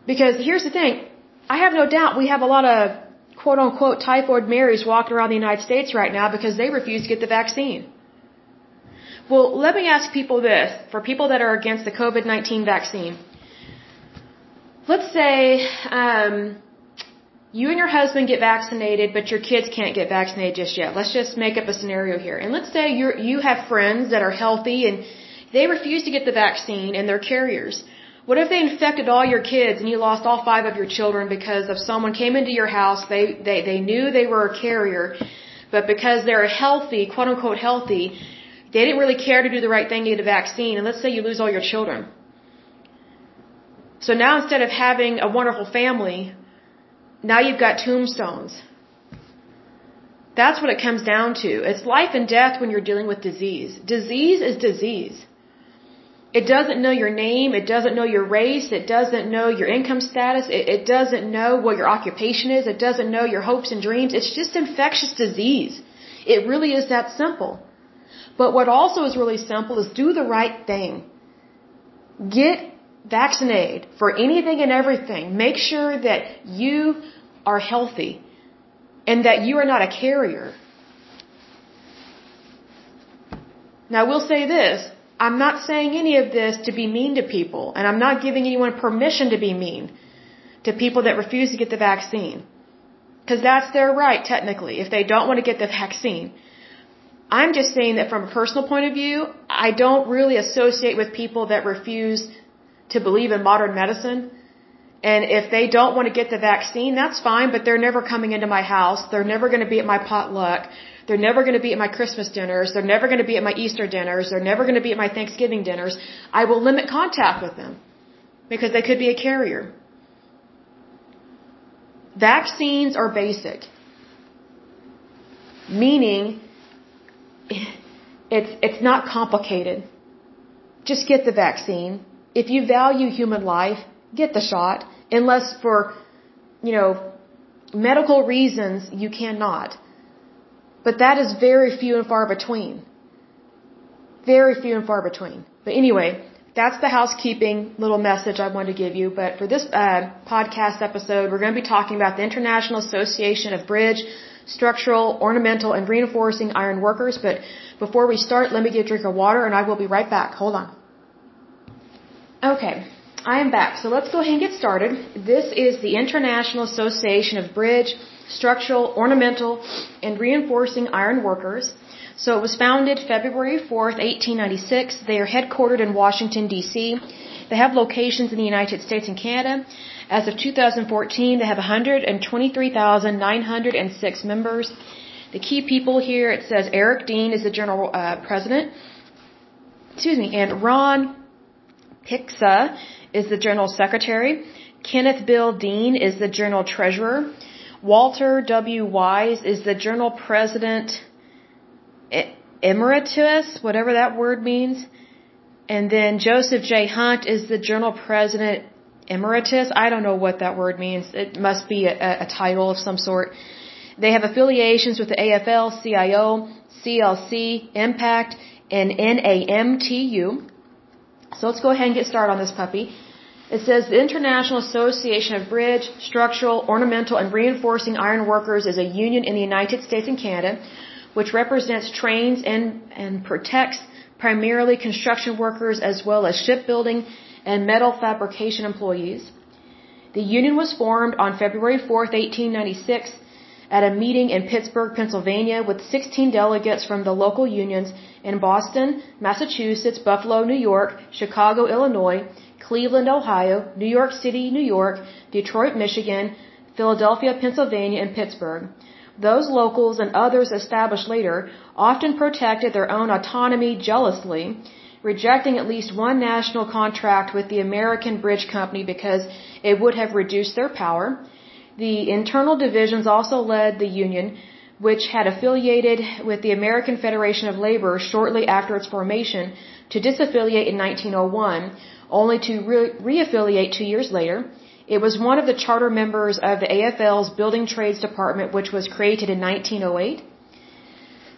Because here's the thing, I have no doubt we have a lot of quote unquote typhoid Marys walking around the United States right now because they refuse to get the vaccine. Well, let me ask people this for people that are against the COVID 19 vaccine. Let's say um, you and your husband get vaccinated, but your kids can't get vaccinated just yet. Let's just make up a scenario here. And let's say you you have friends that are healthy and they refuse to get the vaccine and they're carriers. What if they infected all your kids and you lost all five of your children because of someone came into your house, they, they, they knew they were a carrier, but because they're healthy, quote unquote healthy, they didn't really care to do the right thing to get a vaccine, and let's say you lose all your children. So now instead of having a wonderful family, now you've got tombstones. That's what it comes down to. It's life and death when you're dealing with disease. Disease is disease. It doesn't know your name. It doesn't know your race. It doesn't know your income status. It, it doesn't know what your occupation is. It doesn't know your hopes and dreams. It's just infectious disease. It really is that simple. But what also is really simple is do the right thing. Get vaccinated for anything and everything. Make sure that you are healthy and that you are not a carrier. Now, I will say this. I'm not saying any of this to be mean to people, and I'm not giving anyone permission to be mean to people that refuse to get the vaccine. Because that's their right, technically, if they don't want to get the vaccine. I'm just saying that from a personal point of view, I don't really associate with people that refuse to believe in modern medicine. And if they don't want to get the vaccine, that's fine, but they're never coming into my house. They're never going to be at my potluck. They're never going to be at my Christmas dinners. They're never going to be at my Easter dinners. They're never going to be at my Thanksgiving dinners. I will limit contact with them because they could be a carrier. Vaccines are basic, meaning it's, it's not complicated. Just get the vaccine. If you value human life, get the shot, unless for, you know, medical reasons you cannot. But that is very few and far between. Very few and far between. But anyway, that's the housekeeping little message I wanted to give you. But for this uh, podcast episode, we're going to be talking about the International Association of Bridge, Structural, Ornamental, and Reinforcing Iron Workers. But before we start, let me get a drink of water and I will be right back. Hold on. Okay. I am back. So let's go ahead and get started. This is the International Association of Bridge, Structural, Ornamental, and Reinforcing Iron Workers. So it was founded February 4th, 1896. They are headquartered in Washington, D.C. They have locations in the United States and Canada. As of 2014, they have 123,906 members. The key people here, it says Eric Dean is the general uh, president. Excuse me, and Ron Piksa is the General Secretary. Kenneth Bill Dean is the General Treasurer. Walter W. Wise is the General President Emeritus, whatever that word means. And then Joseph J. Hunt is the General President Emeritus. I don't know what that word means. It must be a, a title of some sort. They have affiliations with the AFL, CIO, CLC, Impact, and NABTU. So let's go ahead and get started on this puppy. It says the International Association of Bridge, Structural, Ornamental, and Reinforcing Iron Workers is a union in the United States and Canada which represents, trains, and, and protects primarily construction workers as well as shipbuilding and metal fabrication employees. The union was formed on February 4, 1896 at a meeting in Pittsburgh, Pennsylvania with 16 delegates from the local unions in Boston, Massachusetts, Buffalo, New York, Chicago, Illinois, Cleveland, Ohio, New York City, New York, Detroit, Michigan, Philadelphia, Pennsylvania, and Pittsburgh. Those locals and others established later often protected their own autonomy jealously, rejecting at least one national contract with the American Bridge Company because it would have reduced their power. The internal divisions also led the Union, which had affiliated with the American Federation of Labor shortly after its formation, to disaffiliate in 1901, only to re- reaffiliate two years later. It was one of the charter members of the AFL's Building Trades Department, which was created in 1908.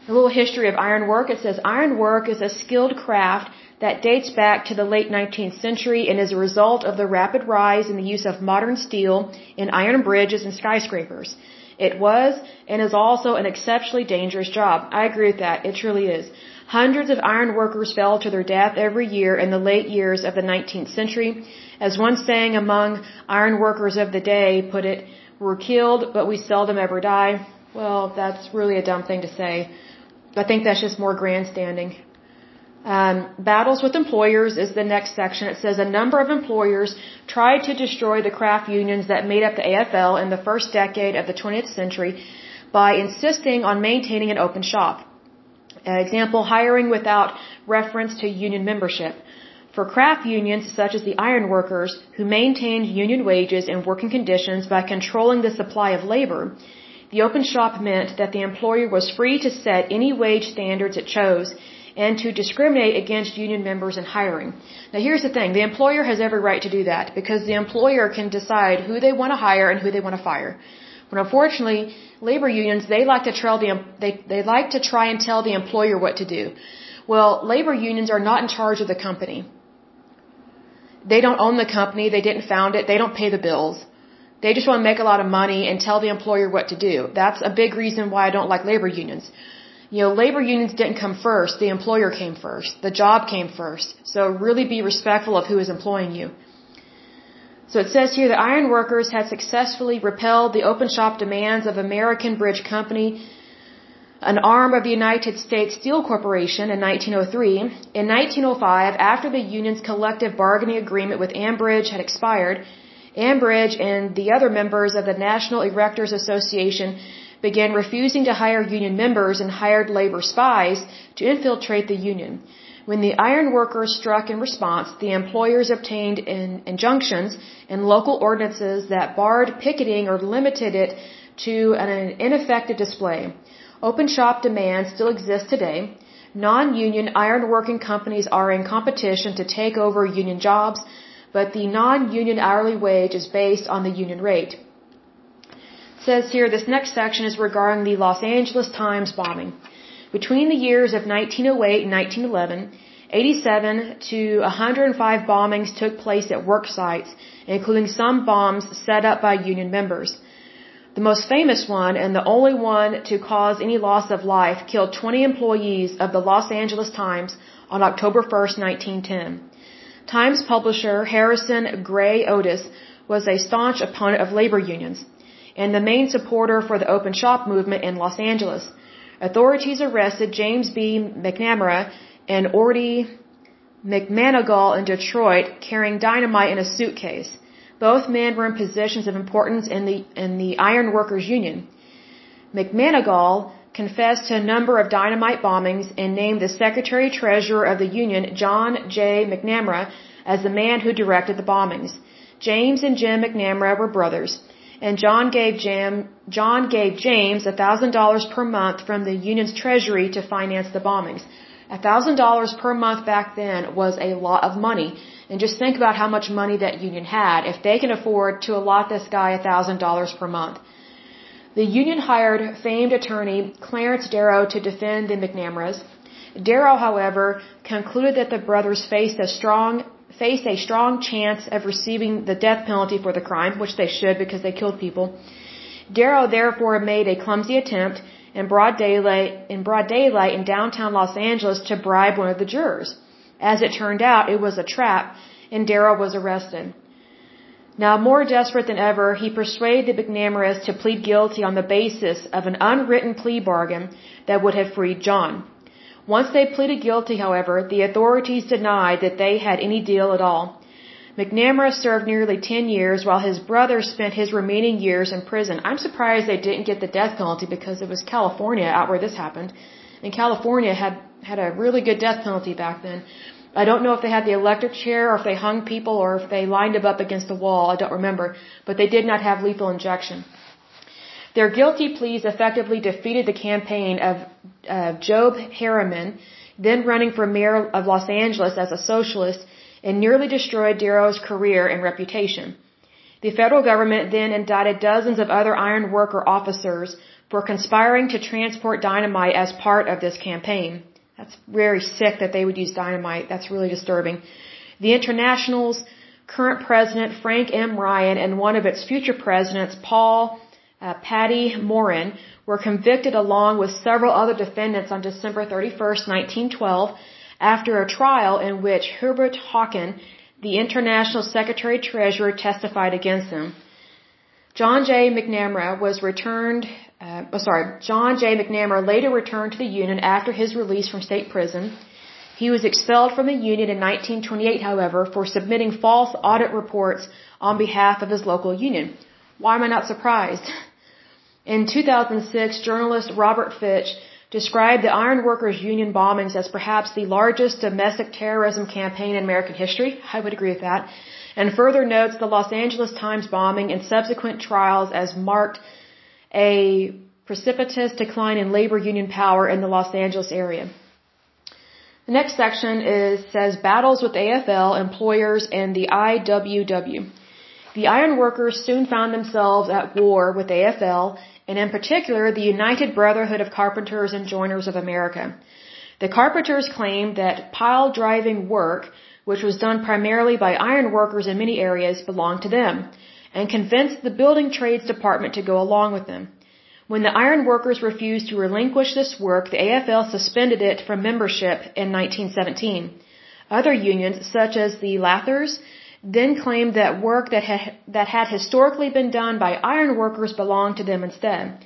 A little history of ironwork. It says ironwork is a skilled craft that dates back to the late 19th century and is a result of the rapid rise in the use of modern steel in iron bridges and skyscrapers. It was and is also an exceptionally dangerous job. I agree with that. It truly is. Hundreds of iron workers fell to their death every year in the late years of the 19th century. As one saying among iron workers of the day put it, we're killed, but we seldom ever die. Well, that's really a dumb thing to say. I think that's just more grandstanding. Um, battles with employers is the next section. It says a number of employers tried to destroy the craft unions that made up the AFL in the first decade of the 20th century by insisting on maintaining an open shop. Example, hiring without reference to union membership. For craft unions such as the ironworkers who maintained union wages and working conditions by controlling the supply of labor, the open shop meant that the employer was free to set any wage standards it chose and to discriminate against union members in hiring. Now here's the thing, the employer has every right to do that because the employer can decide who they want to hire and who they want to fire. But unfortunately, labor unions, they like to tell the, they, they like to try and tell the employer what to do. Well, labor unions are not in charge of the company. They don't own the company, they didn't found it, they don't pay the bills. They just want to make a lot of money and tell the employer what to do. That's a big reason why I don't like labor unions you know, labor unions didn't come first, the employer came first, the job came first. So really be respectful of who is employing you. So it says here that iron workers had successfully repelled the open shop demands of American Bridge Company, an arm of the United States Steel Corporation in 1903. In 1905, after the union's collective bargaining agreement with Ambridge had expired, Ambridge and the other members of the National Erectors Association began refusing to hire union members and hired labor spies to infiltrate the union. When the iron workers struck in response, the employers obtained in injunctions and local ordinances that barred picketing or limited it to an ineffective display. Open shop demands still exist today. Non-union ironworking companies are in competition to take over union jobs, but the non-union hourly wage is based on the union rate. It says here this next section is regarding the Los Angeles Times bombing. Between the years of 1908 and 1911, 87 to 105 bombings took place at work sites, including some bombs set up by union members. The most famous one and the only one to cause any loss of life killed 20 employees of the Los Angeles Times on October 1, 1910. Times publisher Harrison Gray Otis was a staunch opponent of labor unions and the main supporter for the open shop movement in Los Angeles. Authorities arrested James B. McNamara and Ortie McManigal in Detroit carrying dynamite in a suitcase. Both men were in positions of importance in the, in the Iron Workers Union. McManigal confessed to a number of dynamite bombings and named the Secretary Treasurer of the Union, John J. McNamara, as the man who directed the bombings. James and Jim McNamara were brothers, and John gave, Jam, John gave James $1,000 per month from the Union's treasury to finance the bombings. $1,000 per month back then was a lot of money, and just think about how much money that union had if they can afford to allot this guy $1,000 per month. The union hired famed attorney Clarence Darrow to defend the McNamaras. Darrow, however, concluded that the brothers faced a strong faced a strong chance of receiving the death penalty for the crime, which they should because they killed people. Darrow therefore made a clumsy attempt in broad daylight in broad daylight in downtown Los Angeles to bribe one of the jurors. As it turned out, it was a trap, and Darrow was arrested. Now, more desperate than ever, he persuaded the McNamaras to plead guilty on the basis of an unwritten plea bargain that would have freed John. Once they pleaded guilty, however, the authorities denied that they had any deal at all. McNamara served nearly 10 years while his brother spent his remaining years in prison. I'm surprised they didn't get the death penalty because it was California out where this happened. And California had had a really good death penalty back then. I don't know if they had the electric chair or if they hung people or if they lined them up against the wall. I don't remember. But they did not have lethal injection. Their guilty pleas effectively defeated the campaign of uh, Job Harriman, then running for mayor of Los Angeles as a socialist, and nearly destroyed Darrow's career and reputation. The federal government then indicted dozens of other iron worker officers for conspiring to transport dynamite as part of this campaign. That's very sick that they would use dynamite. That's really disturbing. The International's current president, Frank M. Ryan, and one of its future presidents, Paul uh, Patty Morrin, were convicted along with several other defendants on December 31, 1912, after a trial in which Herbert Hockin, the International Secretary Treasurer, testified against them. John J. McNamara was returned uh, oh, sorry, John J. McNamara later returned to the Union after his release from state prison. He was expelled from the Union in 1928, however, for submitting false audit reports on behalf of his local union. Why am I not surprised? In 2006, journalist Robert Fitch described the Iron Workers Union bombings as perhaps the largest domestic terrorism campaign in American history. I would agree with that. And further notes the Los Angeles Times bombing and subsequent trials as marked a precipitous decline in labor union power in the Los Angeles area. The next section is says battles with AFL, employers, and the IWW. The iron workers soon found themselves at war with AFL, and in particular the United Brotherhood of Carpenters and Joiners of America. The carpenters claimed that pile driving work, which was done primarily by iron workers in many areas, belonged to them and convinced the building trades department to go along with them. When the iron workers refused to relinquish this work, the AFL suspended it from membership in 1917. Other unions, such as the Lathers, then claimed that work that had, that had historically been done by iron workers belonged to them instead.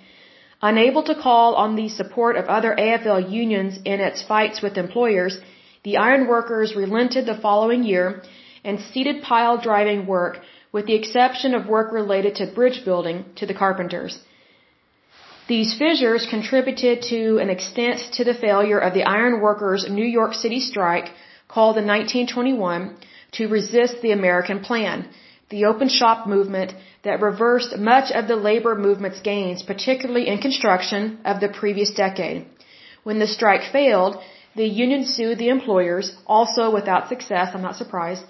Unable to call on the support of other AFL unions in its fights with employers, the iron workers relented the following year and ceded pile driving work with the exception of work related to bridge building to the carpenters. These fissures contributed to an extent to the failure of the iron workers' New York City strike called in 1921 to resist the American plan, the open shop movement that reversed much of the labor movement's gains, particularly in construction of the previous decade. When the strike failed, the union sued the employers, also without success, I'm not surprised.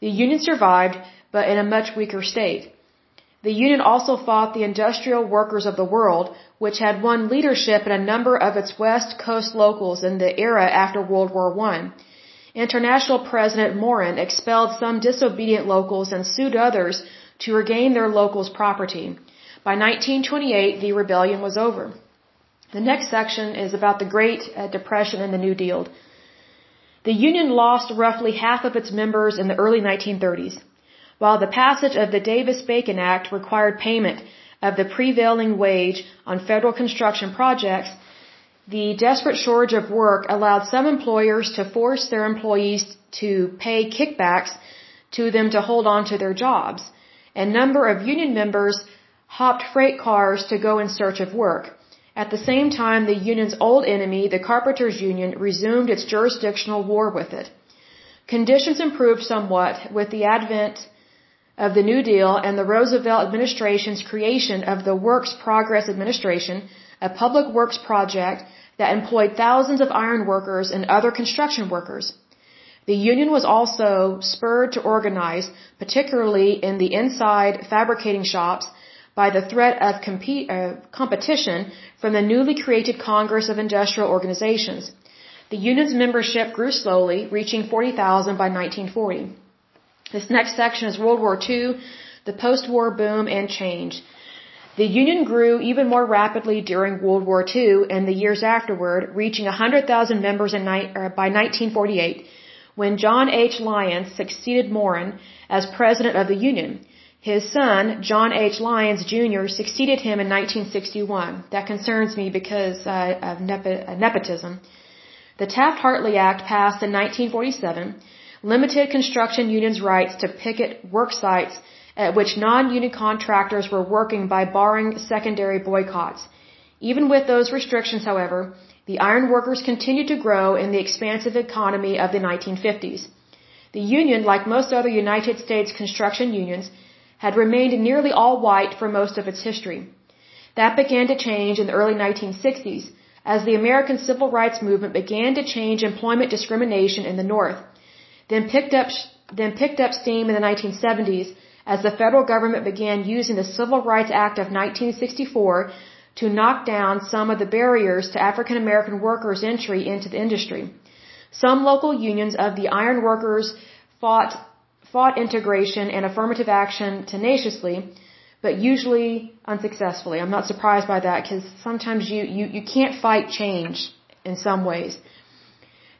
The union survived, but in a much weaker state. The union also fought the industrial workers of the world, which had won leadership in a number of its West Coast locals in the era after World War I. International President Morrin expelled some disobedient locals and sued others to regain their locals' property. By 1928, the rebellion was over. The next section is about the Great uh, Depression and the New Deal. The Union lost roughly half of its members in the early 1930s. While the passage of the Davis-Bacon Act required payment of the prevailing wage on federal construction projects, the desperate shortage of work allowed some employers to force their employees to pay kickbacks to them to hold on to their jobs. A number of union members hopped freight cars to go in search of work. At the same time, the union's old enemy, the Carpenters Union, resumed its jurisdictional war with it. Conditions improved somewhat with the advent of the New Deal and the Roosevelt administration's creation of the Works Progress Administration, a public works project that employed thousands of iron workers and other construction workers. The union was also spurred to organize, particularly in the inside fabricating shops, by the threat of compete, uh, competition from the newly created Congress of Industrial Organizations. The union's membership grew slowly, reaching 40,000 by 1940. This next section is World War II, the post-war boom and change. The Union grew even more rapidly during World War II and the years afterward, reaching 100,000 members in, by 1948, when John H. Lyons succeeded Morrin as president of the Union. His son, John H. Lyons Jr., succeeded him in 1961. That concerns me because uh, of nepotism. The Taft-Hartley Act passed in 1947 limited construction unions' rights to picket work sites at which non-union contractors were working by barring secondary boycotts. Even with those restrictions, however, the iron workers continued to grow in the expansive economy of the 1950s. The union, like most other United States construction unions, had remained nearly all white for most of its history. That began to change in the early 1960s as the American civil rights movement began to change employment discrimination in the North, then picked up, then picked up steam in the 1970s as the federal government began using the Civil Rights Act of 1964 to knock down some of the barriers to African American workers' entry into the industry. Some local unions of the iron workers fought fought integration and affirmative action tenaciously, but usually unsuccessfully. I'm not surprised by that because sometimes you, you, you can't fight change in some ways.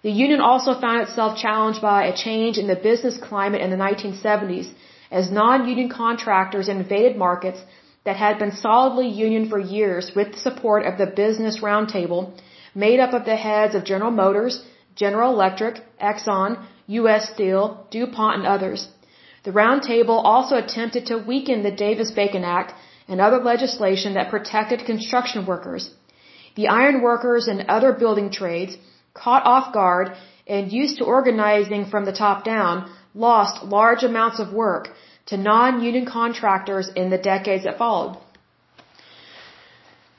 The union also found itself challenged by a change in the business climate in the 1970s as non-union contractors invaded markets that had been solidly union for years with the support of the Business Roundtable, made up of the heads of General Motors, General Electric, Exxon, U.S. Steel, DuPont, and others. The Roundtable also attempted to weaken the Davis-Bacon Act and other legislation that protected construction workers. The iron workers and other building trades, caught off guard and used to organizing from the top down, lost large amounts of work to non-union contractors in the decades that followed.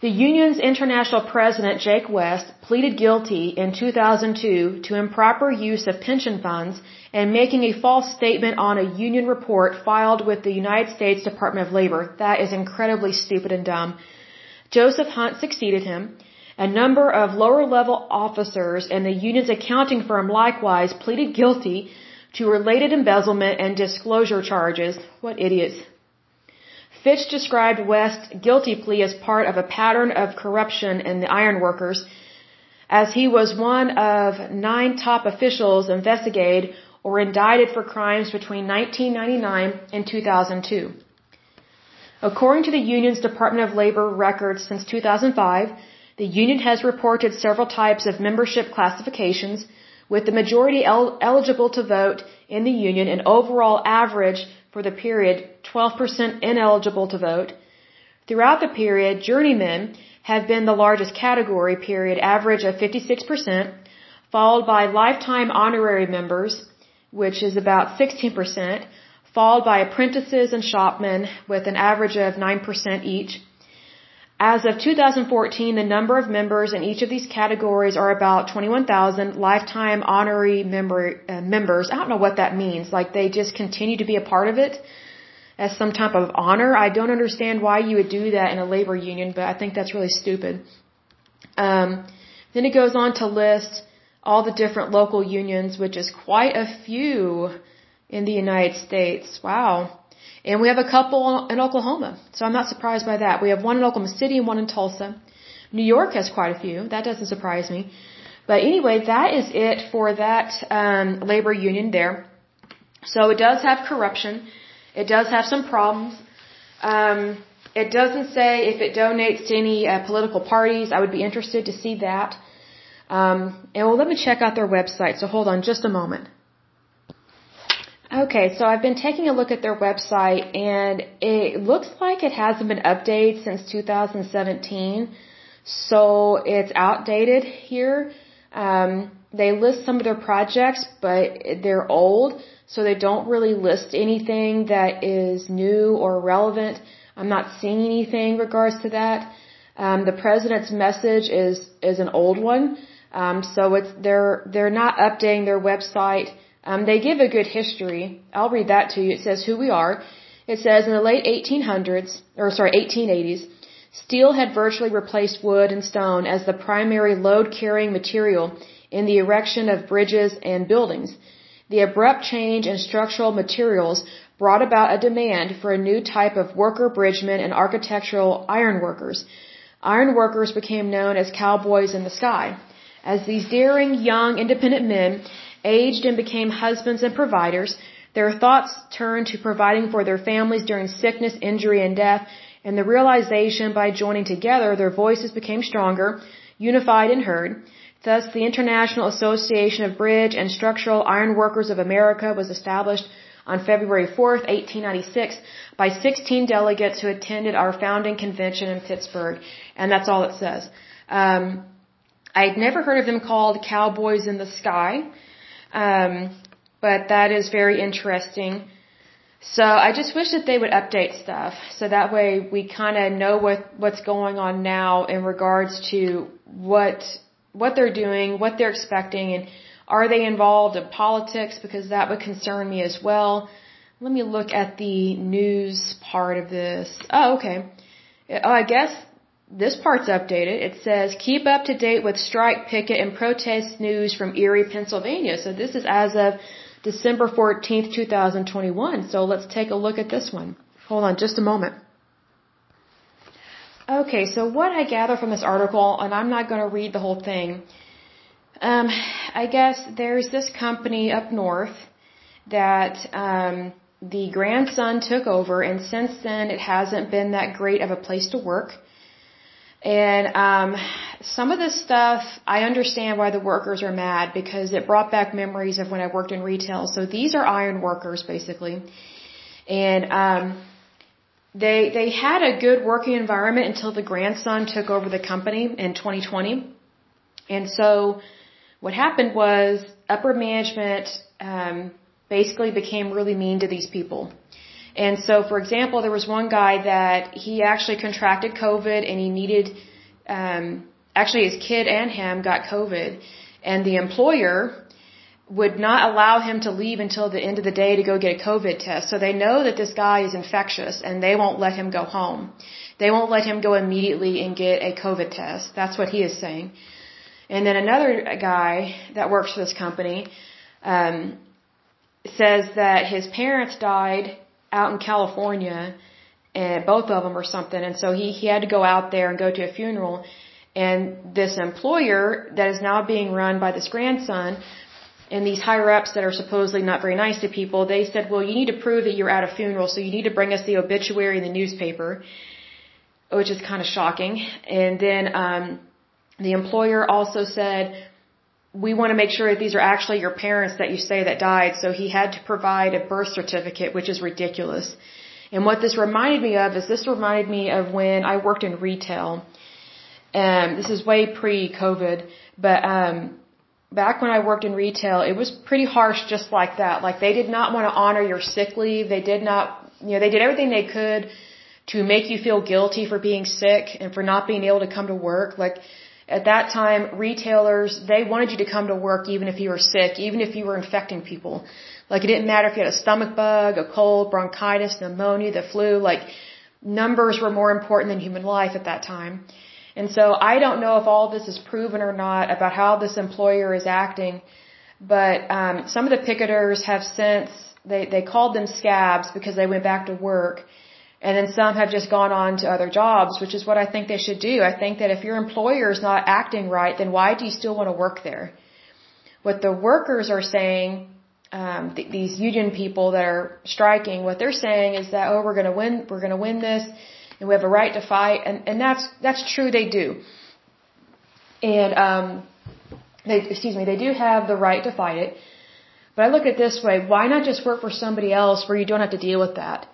The union's international president, Jake West, pleaded guilty in 2002 to improper use of pension funds and making a false statement on a union report filed with the United States Department of Labor. That is incredibly stupid and dumb. Joseph Hunt succeeded him. A number of lower level officers and the union's accounting firm likewise pleaded guilty to related embezzlement and disclosure charges. What idiots. Fitch described West's guilty plea as part of a pattern of corruption in the ironworkers, as he was one of nine top officials investigated or indicted for crimes between 1999 and 2002. According to the union's Department of Labor records since 2005, the union has reported several types of membership classifications, with the majority el eligible to vote in the union an overall average for the period 12% ineligible to vote. Throughout the period, journeymen have been the largest category period, average of 56%, followed by lifetime honorary members, which is about 16%, followed by apprentices and shopmen with an average of 9% each. As of 2014, the number of members in each of these categories are about 21,000 lifetime honorary member, uh, members. I don't know what that means. Like they just continue to be a part of it as some type of honor. I don't understand why you would do that in a labor union, but I think that's really stupid. Um, then it goes on to list all the different local unions, which is quite a few in the United States. Wow. And we have a couple in Oklahoma. So I'm not surprised by that. We have one in Oklahoma City and one in Tulsa. New York has quite a few. That doesn't surprise me. But anyway, that is it for that um, labor union there. So it does have corruption. It does have some problems. Um, it doesn't say if it donates to any uh, political parties. I would be interested to see that. Um, and well, let me check out their website. So hold on just a moment. Okay, so I've been taking a look at their website and it looks like it hasn't been updated since 2017. So it's outdated here. Um, they list some of their projects, but they're old, so they don't really list anything that is new or relevant. I'm not seeing anything in regards to that. Um, the president's message is is an old one, um, so it's they're they're not updating their website. Um, they give a good history. I'll read that to you. It says who we are. It says in the late 1800s, or sorry, 1880s, steel had virtually replaced wood and stone as the primary load carrying material in the erection of bridges and buildings. The abrupt change in structural materials brought about a demand for a new type of worker bridgemen and architectural ironworkers. Ironworkers became known as cowboys in the sky. As these daring, young, independent men aged and became husbands and providers, their thoughts turned to providing for their families during sickness, injury, and death, and the realization by joining together their voices became stronger, unified and heard. Thus, the International Association of Bridge and Structural Iron Workers of America was established on February 4th, 1896 by 16 delegates who attended our founding convention in Pittsburgh. And that's all it says. Um, I'd never heard of them called Cowboys in the Sky. Um, but that is very interesting. So I just wish that they would update stuff so that way we kind of know what what's going on now in regards to what what they're doing, what they're expecting, and are they involved in politics because that would concern me as well. Let me look at the news part of this. Oh, okay. Oh, I guess this part's updated. It says, keep up to date with strike, picket, and protest news from Erie, Pennsylvania. So this is as of December 14th, 2021. So let's take a look at this one. Hold on just a moment. Okay, so what I gather from this article, and I'm not going to read the whole thing, um, I guess there's this company up north that um, the grandson took over, and since then it hasn't been that great of a place to work. And um, some of this stuff, I understand why the workers are mad because it brought back memories of when I worked in retail. So these are iron workers basically, and um, they they had a good working environment until the grandson took over the company in 2020. And so what happened was upper management um, basically became really mean to these people. And so, for example, there was one guy that he actually contracted COVID and he needed, um, actually his kid and him got COVID. And the employer would not allow him to leave until the end of the day to go get a COVID test. So they know that this guy is infectious and they won't let him go home. They won't let him go immediately and get a COVID test. That's what he is saying. And then another guy that works for this company, um, says that his parents died out in California, and both of them or something, and so he he had to go out there and go to a funeral. And this employer that is now being run by this grandson and these higher ups that are supposedly not very nice to people, they said, well, you need to prove that you're at a funeral, so you need to bring us the obituary in the newspaper, which is kind of shocking. And then um, the employer also said, we want to make sure that these are actually your parents that you say that died. So he had to provide a birth certificate, which is ridiculous. And what this reminded me of is this reminded me of when I worked in retail. And this is way pre-COVID, but um, back when I worked in retail, it was pretty harsh just like that. Like they did not want to honor your sick leave. They did not, you know, they did everything they could to make you feel guilty for being sick and for not being able to come to work. Like at that time, retailers, they wanted you to come to work even if you were sick, even if you were infecting people. Like it didn't matter if you had a stomach bug, a cold, bronchitis, pneumonia, the flu, like numbers were more important than human life at that time. And so I don't know if all this is proven or not about how this employer is acting, but um, some of the picketers have since they they called them scabs because they went back to work, and then some have just gone on to other jobs, which is what I think they should do. I think that if your employer is not acting right, then why do you still want to work there? What the workers are saying, um, th- these union people that are striking, what they're saying is that oh, we're going to win, we're going to win this and we have a right to fight, and and that's that's true. They do, and um, they excuse me, they do have the right to fight it. But I look at it this way: why not just work for somebody else where you don't have to deal with that?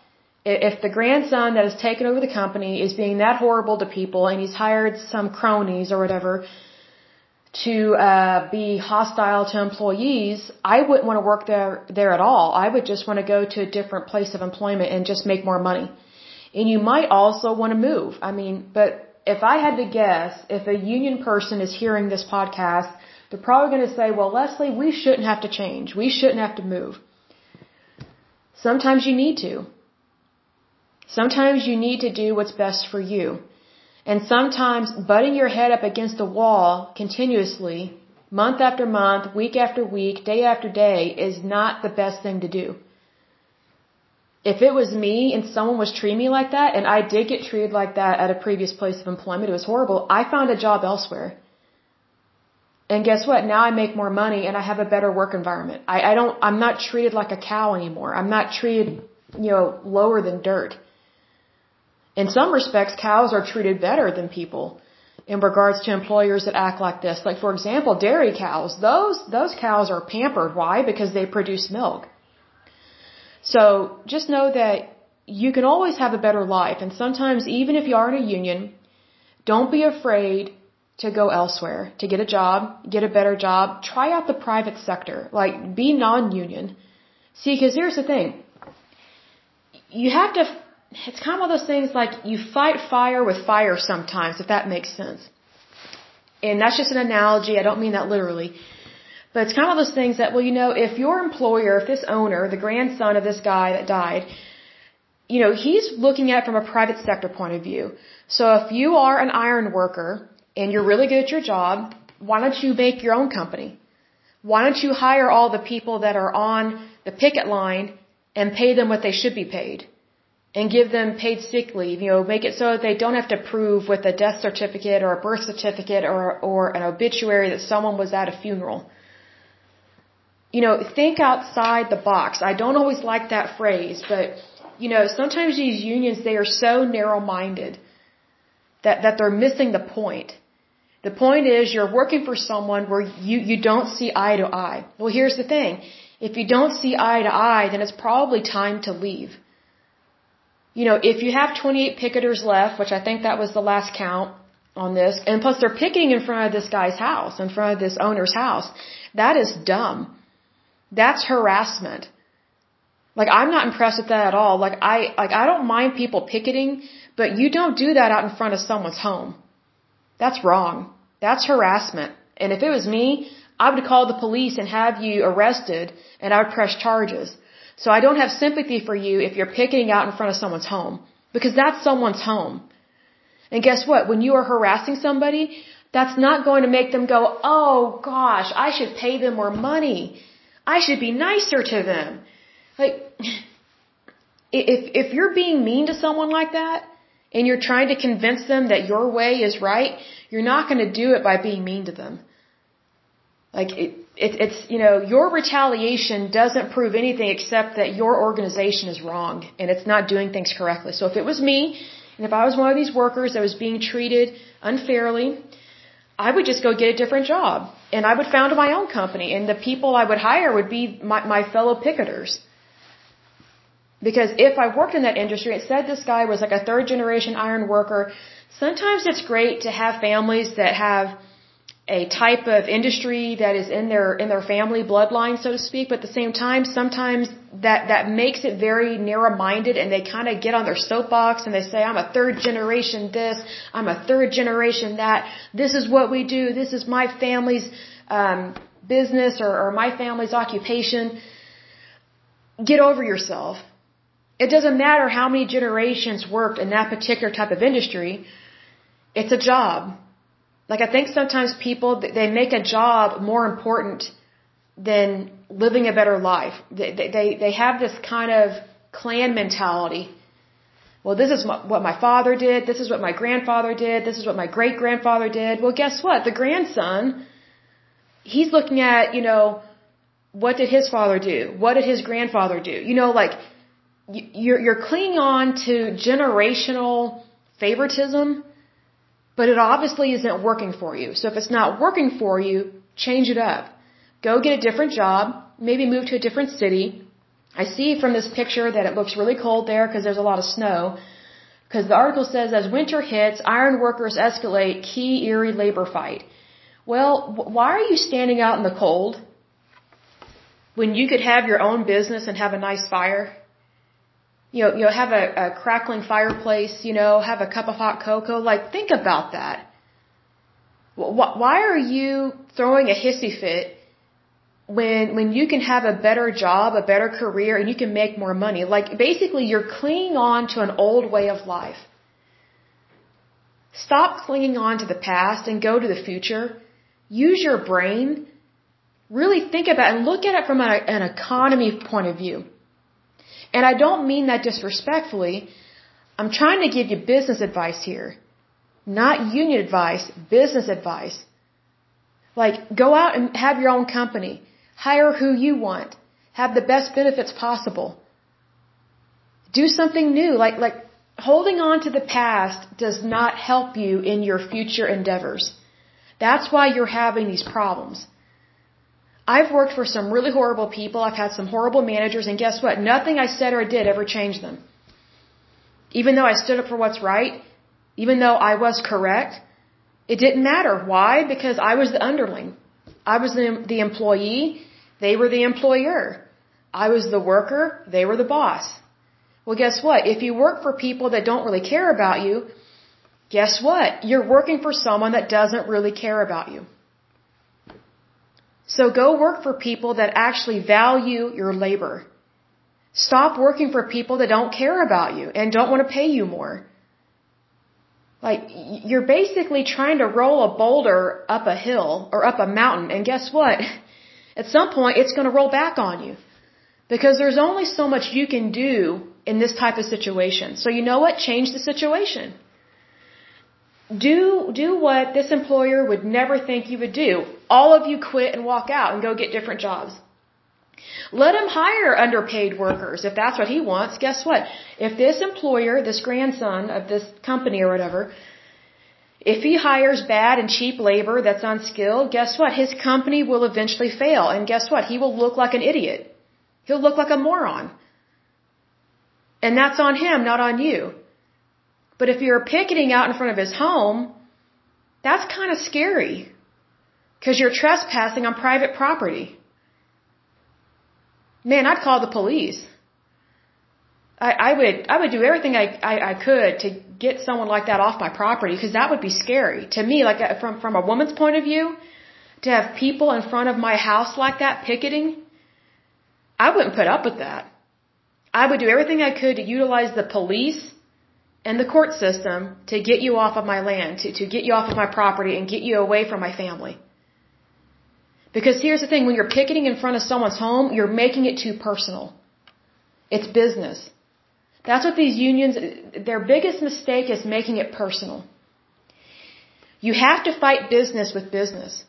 If the grandson that has taken over the company is being that horrible to people, and he's hired some cronies or whatever to uh, be hostile to employees, I wouldn't want to work there there at all. I would just want to go to a different place of employment and just make more money. And you might also want to move. I mean, but if I had to guess, if a union person is hearing this podcast, they're probably going to say, well, Leslie, we shouldn't have to change. We shouldn't have to move. Sometimes you need to. Sometimes you need to do what's best for you. And sometimes butting your head up against the wall continuously, month after month, week after week, day after day, is not the best thing to do if it was me and someone was treating me like that, and I did get treated like that at a previous place of employment, it was horrible. I found a job elsewhere. And guess what? Now I make more money and I have a better work environment. I, I don't, I'm not treated like a cow anymore. I'm not treated, you know, lower than dirt. In some respects, cows are treated better than people in regards to employers that act like this. Like, for example, dairy cows. Those, those cows are pampered. Why? Because they produce milk. So just know that you can always have a better life. And sometimes, even if you are in a union, don't be afraid to go elsewhere, to get a job, get a better job. Try out the private sector. Like, be non union. See, because here's the thing you have to, it's kind of one of those things like you fight fire with fire sometimes, if that makes sense. And that's just an analogy. I don't mean that literally. But it's kind of those things that, well, you know, if your employer, if this owner, the grandson of this guy that died, you know, he's looking at it from a private sector point of view. So if you are an iron worker and you're really good at your job, why don't you make your own company? Why don't you hire all the people that are on the picket line and pay them what they should be paid? And give them paid sick leave, you know, make it so that they don't have to prove with a death certificate or a birth certificate or, or an obituary that someone was at a funeral you know, think outside the box. I don't always like that phrase, but you know, sometimes these unions they are so narrow-minded that that they're missing the point. The point is you're working for someone where you you don't see eye to eye. Well, here's the thing. If you don't see eye to eye, then it's probably time to leave. You know, if you have 28 picketers left, which I think that was the last count on this, and plus they're picketing in front of this guy's house, in front of this owner's house, that is dumb. That's harassment. Like I'm not impressed with that at all. Like I like I don't mind people picketing, but you don't do that out in front of someone's home. That's wrong. That's harassment. And if it was me, I would call the police and have you arrested and I would press charges. So I don't have sympathy for you if you're picketing out in front of someone's home because that's someone's home. And guess what? When you are harassing somebody, that's not going to make them go, "Oh gosh, I should pay them more money." I should be nicer to them. Like, if, if you're being mean to someone like that, and you're trying to convince them that your way is right, you're not going to do it by being mean to them. Like, it, it, it's, you know, your retaliation doesn't prove anything except that your organization is wrong and it's not doing things correctly. So if it was me, and if I was one of these workers that was being treated unfairly, I would just go get a different job and I would found my own company and the people I would hire would be my, my fellow picketers. Because if I worked in that industry, it said this guy was like a third generation iron worker. Sometimes it's great to have families that have a type of industry that is in their in their family bloodline, so to speak. But at the same time, sometimes that that makes it very narrow-minded, and they kind of get on their soapbox and they say, "I'm a third generation this, I'm a third generation that. This is what we do. This is my family's um, business or, or my family's occupation." Get over yourself. It doesn't matter how many generations worked in that particular type of industry. It's a job like I think sometimes people they make a job more important than living a better life. They they they have this kind of clan mentality. Well, this is what my father did. This is what my grandfather did. This is what my great grandfather did. Well, guess what? The grandson, he's looking at, you know, what did his father do? What did his grandfather do? You know, like you're you're clinging on to generational favoritism but it obviously isn't working for you. So if it's not working for you, change it up. Go get a different job, maybe move to a different city. I see from this picture that it looks really cold there because there's a lot of snow. Because the article says, as winter hits, iron workers escalate key Erie labor fight. Well, why are you standing out in the cold when you could have your own business and have a nice fire? You know, you know, have a, a crackling fireplace, you know, have a cup of hot cocoa. Like, think about that. Why are you throwing a hissy fit when when you can have a better job, a better career, and you can make more money? Like, basically, you're clinging on to an old way of life. Stop clinging on to the past and go to the future. Use your brain. Really think about it and look at it from a, an economy point of view. And I don't mean that disrespectfully. I'm trying to give you business advice here. Not union advice, business advice. Like, go out and have your own company. Hire who you want. Have the best benefits possible. Do something new. Like, like, holding on to the past does not help you in your future endeavors. That's why you're having these problems. I've worked for some really horrible people. I've had some horrible managers, and guess what? Nothing I said or did ever changed them. Even though I stood up for what's right, even though I was correct, it didn't matter. Why? Because I was the underling. I was the, the employee. They were the employer. I was the worker. They were the boss. Well, guess what? If you work for people that don't really care about you, guess what? You're working for someone that doesn't really care about you. So go work for people that actually value your labor. Stop working for people that don't care about you and don't want to pay you more. Like, you're basically trying to roll a boulder up a hill or up a mountain, and guess what? At some point, it's going to roll back on you. Because there's only so much you can do in this type of situation. So you know what? Change the situation do do what this employer would never think you would do. All of you quit and walk out and go get different jobs. Let him hire underpaid workers if that's what he wants. Guess what? If this employer, this grandson of this company or whatever, if he hires bad and cheap labor that's unskilled, guess what? His company will eventually fail. And guess what? He will look like an idiot. He'll look like a moron. And that's on him, not on you. But if you're picketing out in front of his home, that's kind of scary. Because you're trespassing on private property. Man, I'd call the police. I, I would I would do everything I, I, I could to get someone like that off my property because that would be scary to me. Like uh, from from a woman's point of view, to have people in front of my house like that picketing, I wouldn't put up with that. I would do everything I could to utilize the police and the court system to get you off of my land, to, to get you off of my property and get you away from my family. Because here's the thing, when you're picketing in front of someone's home, you're making it too personal. It's business. That's what these unions, their biggest mistake is making it personal. You have to fight business with business.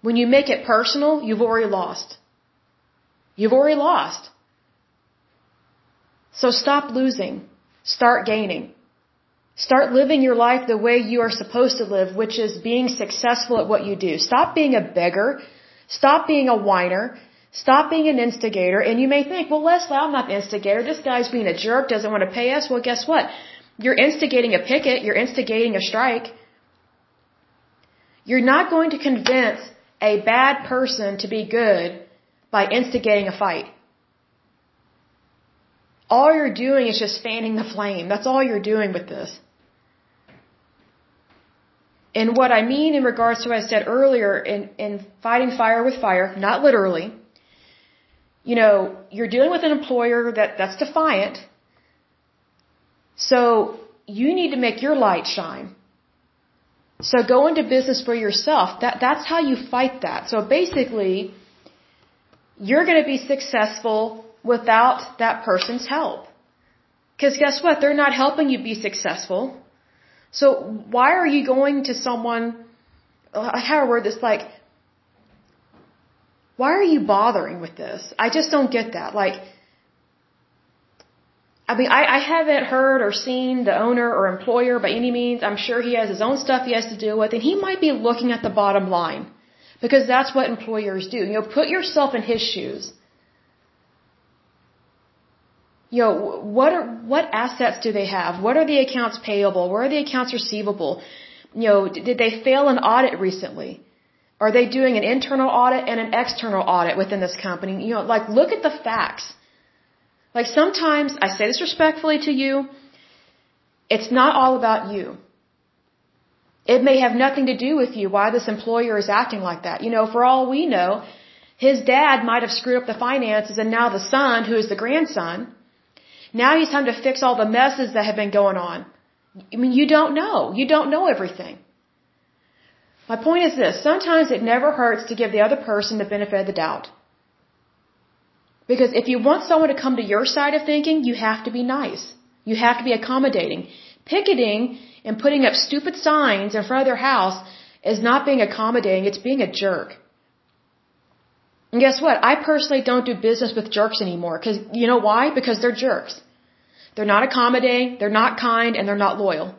When you make it personal, you've already lost. You've already lost. So stop losing. Start gaining. Start living your life the way you are supposed to live, which is being successful at what you do. Stop being a beggar. Stop being a whiner. Stop being an instigator. And you may think, well, Leslie, I'm not the instigator. This guy's being a jerk, doesn't want to pay us. Well, guess what? You're instigating a picket. You're instigating a strike. You're not going to convince a bad person to be good by instigating a fight. All you're doing is just fanning the flame. That's all you're doing with this. And what I mean in regards to what I said earlier in, in fighting fire with fire, not literally, you know, you're dealing with an employer that, that's defiant. So you need to make your light shine. So go into business for yourself. That, that's how you fight that. So basically, you're going to be successful without that person's help. Because guess what? They're not helping you be successful. So why are you going to someone, how do I word this, like, why are you bothering with this? I just don't get that. Like, I mean, I, I haven't heard or seen the owner or employer by any means. I'm sure he has his own stuff he has to deal with, and he might be looking at the bottom line. Because that's what employers do. You know, put yourself in his shoes you know, what are, what assets do they have? What are the accounts payable? Where are the accounts receivable? You know, did they fail an audit recently? Are they doing an internal audit and an external audit within this company? You know, like look at the facts. Like sometimes, I say this respectfully to you, it's not all about you. It may have nothing to do with you why this employer is acting like that. You know, for all we know, his dad might have screwed up the finances and now the son, who is the grandson, now he's time to fix all the messes that have been going on. I mean, you don't know. You don't know everything. My point is this. Sometimes it never hurts to give the other person the benefit of the doubt. Because if you want someone to come to your side of thinking, you have to be nice. You have to be accommodating. Picketing and putting up stupid signs in front of their house is not being accommodating, it's being a jerk. And guess what? I personally don't do business with jerks anymore. Cause you know why? Because they're jerks. They're not accommodating, they're not kind, and they're not loyal.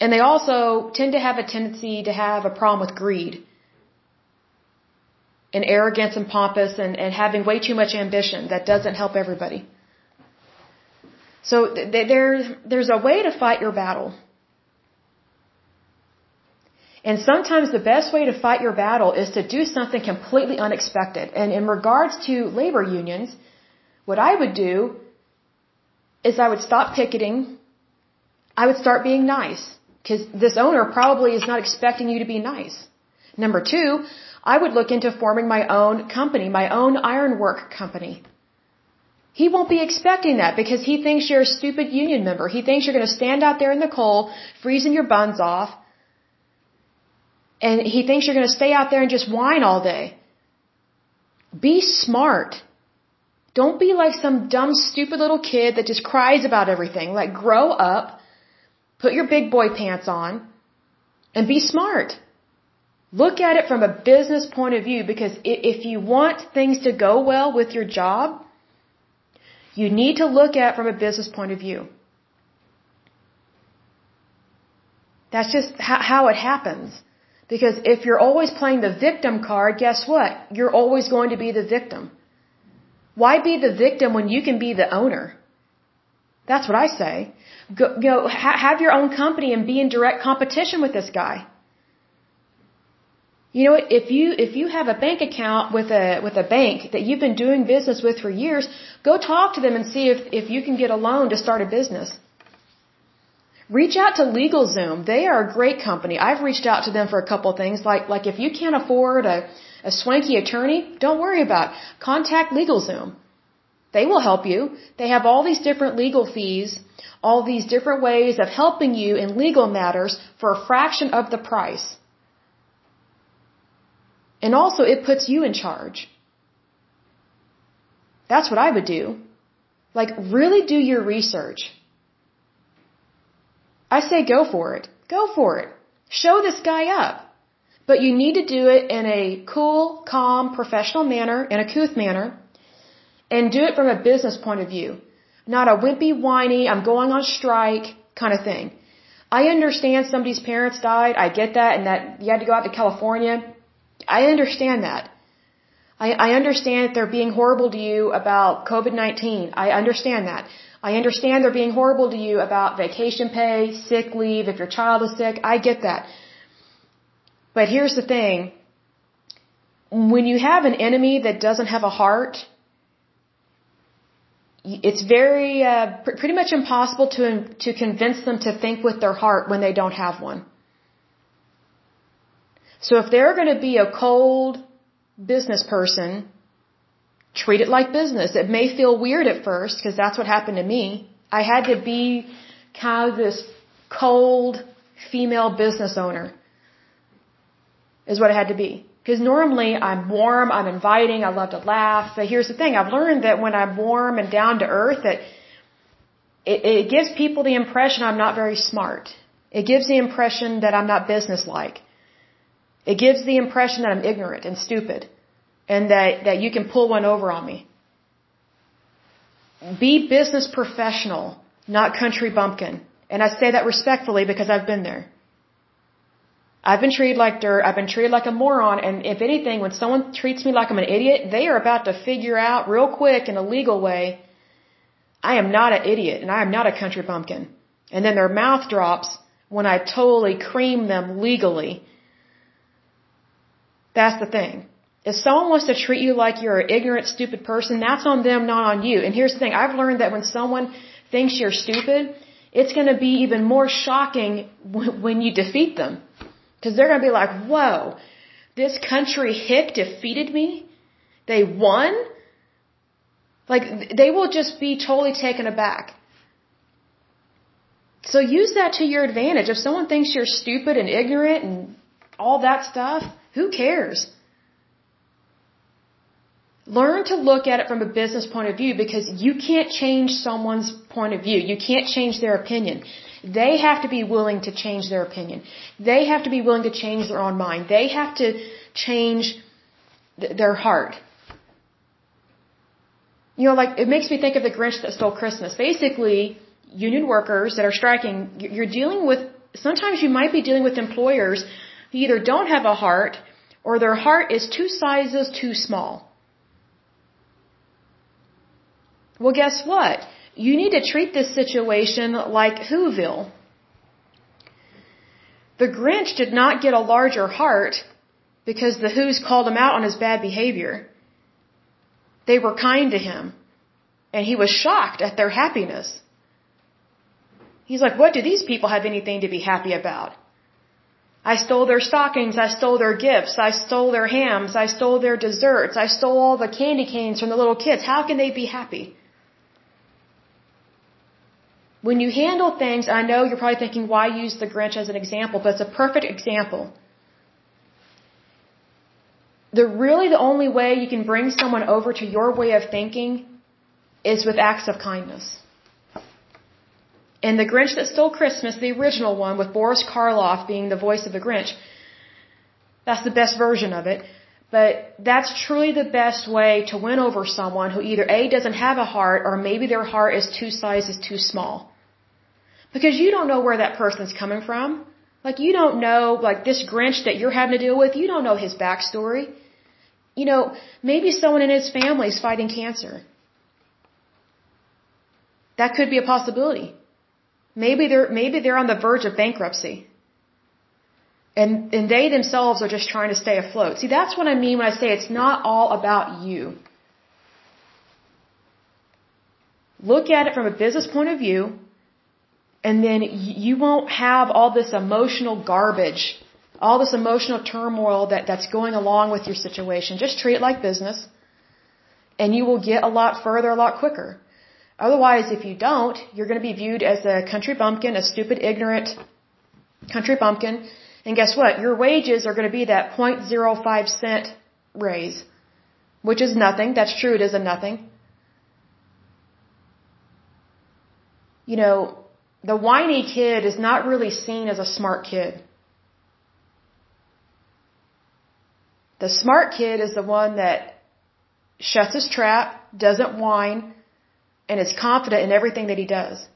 And they also tend to have a tendency to have a problem with greed. And arrogance and pompous and, and having way too much ambition that doesn't help everybody. So th- there, there's a way to fight your battle. And sometimes the best way to fight your battle is to do something completely unexpected. And in regards to labor unions, what I would do is I would stop picketing. I would start being nice because this owner probably is not expecting you to be nice. Number two, I would look into forming my own company, my own ironwork company. He won't be expecting that because he thinks you're a stupid union member. He thinks you're going to stand out there in the cold, freezing your buns off, and he thinks you're going to stay out there and just whine all day. Be smart. Don't be like some dumb, stupid little kid that just cries about everything. Like, grow up, put your big boy pants on, and be smart. Look at it from a business point of view because if you want things to go well with your job, you need to look at from a business point of view. That's just how it happens. Because if you're always playing the victim card, guess what? You're always going to be the victim. Why be the victim when you can be the owner? That's what I say. Go, go ha, have your own company and be in direct competition with this guy. You know, what if you if you have a bank account with a with a bank that you've been doing business with for years, go talk to them and see if if you can get a loan to start a business. Reach out to LegalZoom. They are a great company. I've reached out to them for a couple of things. Like, like if you can't afford a, a swanky attorney, don't worry about it. Contact LegalZoom. They will help you. They have all these different legal fees, all these different ways of helping you in legal matters for a fraction of the price. And also, it puts you in charge. That's what I would do. Like, really do your research. I say go for it. Go for it. Show this guy up. But you need to do it in a cool, calm, professional manner, in a couth manner, and do it from a business point of view. Not a wimpy, whiny, I'm going on strike kind of thing. I understand somebody's parents died. I get that, and that you had to go out to California. I understand that. I, I understand that they're being horrible to you about COVID-19. I understand that. I understand they're being horrible to you about vacation pay, sick leave, if your child is sick. I get that. But here's the thing. When you have an enemy that doesn't have a heart, it's very, uh, pr pretty much impossible to, to convince them to think with their heart when they don't have one. So if they're going to be a cold business person, treat it like business. It may feel weird at first because that's what happened to me. I had to be kind of this cold female business owner is what it had to be. Because normally I'm warm, I'm inviting, I love to laugh. But here's the thing, I've learned that when I'm warm and down to earth that it, it gives people the impression I'm not very smart. It gives the impression that I'm not businesslike. It gives the impression that I'm ignorant and stupid and that, that you can pull one over on me. Be business professional, not country bumpkin. And I say that respectfully because I've been there. I've been treated like dirt. I've been treated like a moron. And if anything, when someone treats me like I'm an idiot, they are about to figure out real quick in a legal way, I am not an idiot and I am not a country bumpkin. And then their mouth drops when I totally cream them legally that's the thing. If someone wants to treat you like you're an ignorant, stupid person, that's on them, not on you. And here's the thing. I've learned that when someone thinks you're stupid, it's going to be even more shocking when you defeat them. Because they're going to be like, whoa, this country hick defeated me? They won? Like, they will just be totally taken aback. So use that to your advantage. If someone thinks you're stupid and ignorant and all that stuff, who cares? Learn to look at it from a business point of view because you can't change someone's point of view. You can't change their opinion. They have to be willing to change their opinion. They have to be willing to change their own mind. They have to change th their heart. You know, like, it makes me think of the Grinch that stole Christmas. Basically, union workers that are striking, you're dealing with, sometimes you might be dealing with employers who either don't have a heart or their heart is two sizes too small. Well, guess what? You need to treat this situation like Whoville. The Grinch did not get a larger heart because the Who's called him out on his bad behavior. They were kind to him, and he was shocked at their happiness. He's like, what do these people have anything to be happy about? I stole their stockings, I stole their gifts, I stole their hams, I stole their desserts, I stole all the candy canes from the little kids. How can they be happy? When you handle things, I know you're probably thinking, why use the Grinch as an example, but it's a perfect example. The really the only way you can bring someone over to your way of thinking is with acts of kindness. And The Grinch That Stole Christmas, the original one with Boris Karloff being the voice of the Grinch, that's the best version of it. But that's truly the best way to win over someone who either A doesn't have a heart or maybe their heart is two sizes too small. Because you don't know where that person's coming from. Like you don't know, like this Grinch that you're having to deal with, you don't know his backstory. You know, maybe someone in his family is fighting cancer. That could be a possibility. Maybe they're, maybe they're on the verge of bankruptcy. And, and they themselves are just trying to stay afloat. See, that's what I mean when I say it's not all about you. Look at it from a business point of view, and then you won't have all this emotional garbage, all this emotional turmoil that, that's going along with your situation. Just treat it like business, and you will get a lot further a lot quicker. Otherwise, if you don't, you're going to be viewed as a country bumpkin, a stupid, ignorant country bumpkin. And guess what? Your wages are going to be that 0.05 cent raise, which is nothing. That's true. It is a nothing. You know, the whiny kid is not really seen as a smart kid. The smart kid is the one that shuts his trap, doesn't whine, and is confident in everything that he does.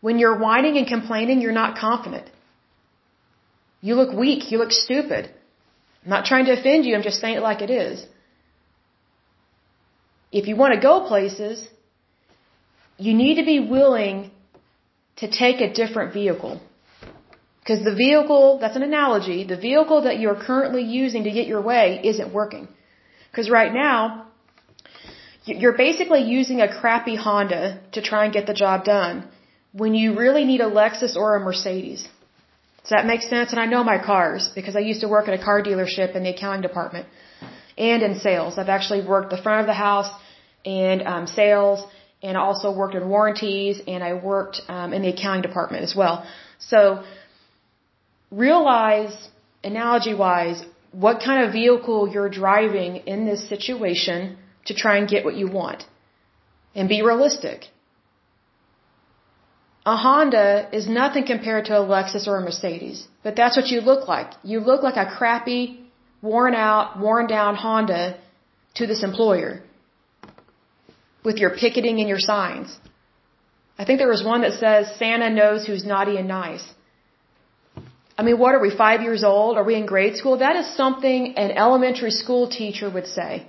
When you're whining and complaining, you're not confident. You look weak. You look stupid. I'm not trying to offend you. I'm just saying it like it is. if you want to go places, you need to be willing to take a different vehicle. Because the vehicle, that's an analogy, the vehicle that you're currently using to get your way isn't working. Because right now, you're basically using a crappy Honda to try and get the job done when you really need a Lexus or a Mercedes. Does that make sense? And I know my cars because I used to work at a car dealership in the accounting department and in sales. I've actually worked the front of the house and um, sales and also worked in warranties and I worked um, in the accounting department as well. So realize, analogy wise, what kind of vehicle you're driving in this situation to try and get what you want. And be realistic. A Honda is nothing compared to a Lexus or a Mercedes, but that's what you look like. You look like a crappy, worn out, worn down Honda to this employer with your picketing and your signs. I think there was one that says Santa knows who's naughty and nice. I mean, what are we, five years old? Are we in grade school? That is something an elementary school teacher would say.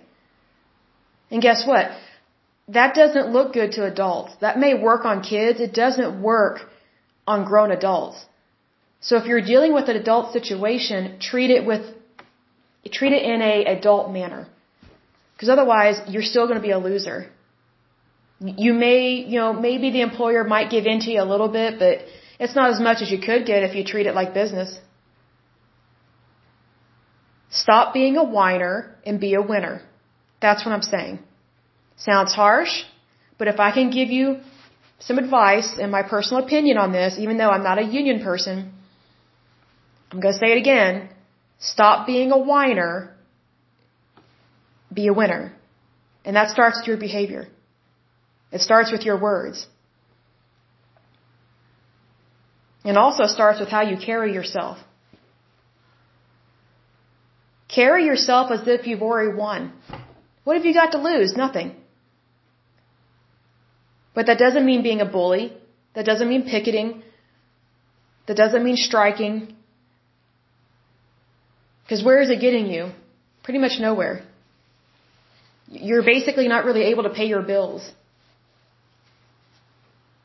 And guess what? That doesn't look good to adults. That may work on kids. It doesn't work on grown adults. So if you're dealing with an adult situation, treat it with, treat it in a adult manner. Because otherwise, you're still going to be a loser. You may, you know, maybe the employer might give in to you a little bit, but it's not as much as you could get if you treat it like business. Stop being a whiner and be a winner. That's what I'm saying. Sounds harsh, but if I can give you some advice and my personal opinion on this, even though I'm not a union person, I'm going to say it again. Stop being a whiner. Be a winner. And that starts with your behavior. It starts with your words. And also starts with how you carry yourself. Carry yourself as if you've already won. What have you got to lose? Nothing. But that doesn't mean being a bully. That doesn't mean picketing. That doesn't mean striking. Because where is it getting you? Pretty much nowhere. You're basically not really able to pay your bills.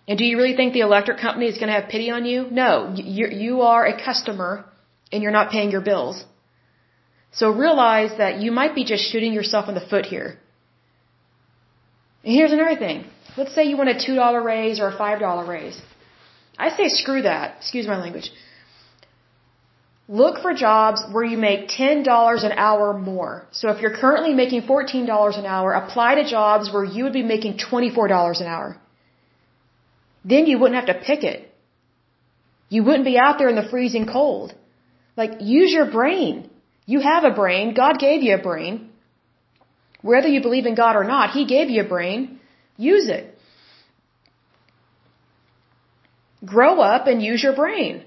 And do you really think the electric company is going to have pity on you? No. You, you are a customer and you're not paying your bills. So realize that you might be just shooting yourself in the foot here. And here's another thing. Let's say you want a $2 raise or a $5 raise. I say screw that. Excuse my language. Look for jobs where you make $10 an hour more. So if you're currently making $14 an hour, apply to jobs where you would be making $24 an hour. Then you wouldn't have to pick it. You wouldn't be out there in the freezing cold. Like, use your brain. You have a brain. God gave you a brain. Whether you believe in God or not, He gave you a brain. Use it. Grow up and use your brain.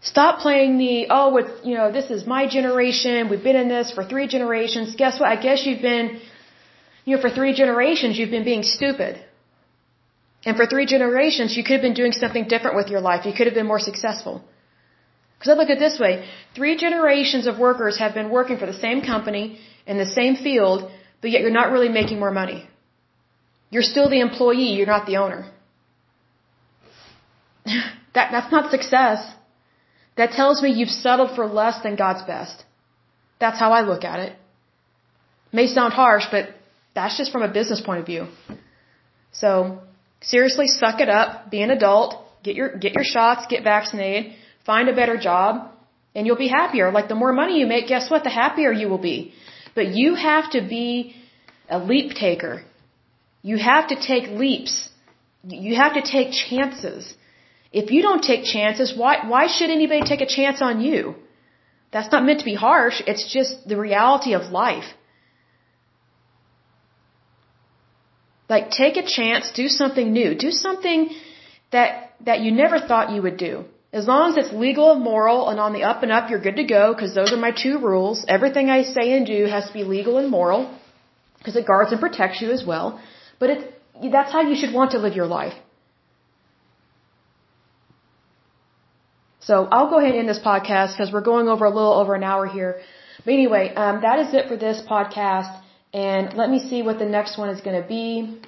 Stop playing the, oh, it's, you know, this is my generation. We've been in this for three generations. Guess what? I guess you've been, you know, for three generations, you've been being stupid. And for three generations, you could have been doing something different with your life. You could have been more successful. Because I look at it this way. Three generations of workers have been working for the same company in the same field, but yet you're not really making more money. You're still the employee, you're not the owner. that, that's not success. That tells me you've settled for less than God's best. That's how I look at it. May sound harsh, but that's just from a business point of view. So, Seriously, suck it up, be an adult, get your, get your shots, get vaccinated, find a better job, and you'll be happier. Like the more money you make, guess what? The happier you will be. But you have to be a leap taker. You have to take leaps. You have to take chances. If you don't take chances, why, why should anybody take a chance on you? That's not meant to be harsh. It's just the reality of life. Like take a chance, do something new, do something that that you never thought you would do. As long as it's legal and moral and on the up and up, you're good to go because those are my two rules. Everything I say and do has to be legal and moral because it guards and protects you as well. But it's, that's how you should want to live your life. So I'll go ahead and end this podcast because we're going over a little over an hour here. But anyway, um, that is it for this podcast. And let me see what the next one is going to be.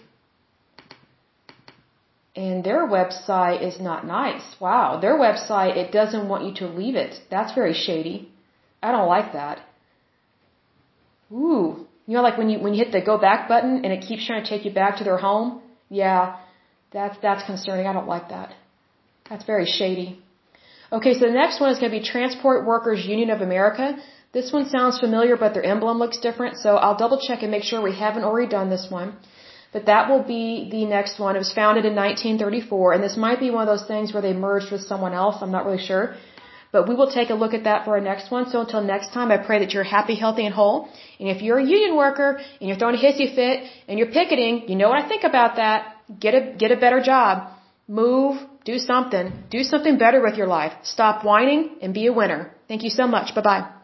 And their website is not nice. Wow. Their website, it doesn't want you to leave it. That's very shady. I don't like that. Ooh. You know, like when you, when you hit the go back button and it keeps trying to take you back to their home? Yeah. That's, that's concerning. I don't like that. That's very shady. Okay, so the next one is going to be Transport Workers Union of America. This one sounds familiar, but their emblem looks different, so I'll double check and make sure we haven't already done this one. But that will be the next one. It was founded in 1934, and this might be one of those things where they merged with someone else. I'm not really sure. But we will take a look at that for our next one. So until next time, I pray that you're happy, healthy, and whole. And if you're a union worker and you're throwing a hissy fit and you're picketing, you know what I think about that. Get a, get a better job. Move. Do something. Do something better with your life. Stop whining and be a winner. Thank you so much. Bye bye.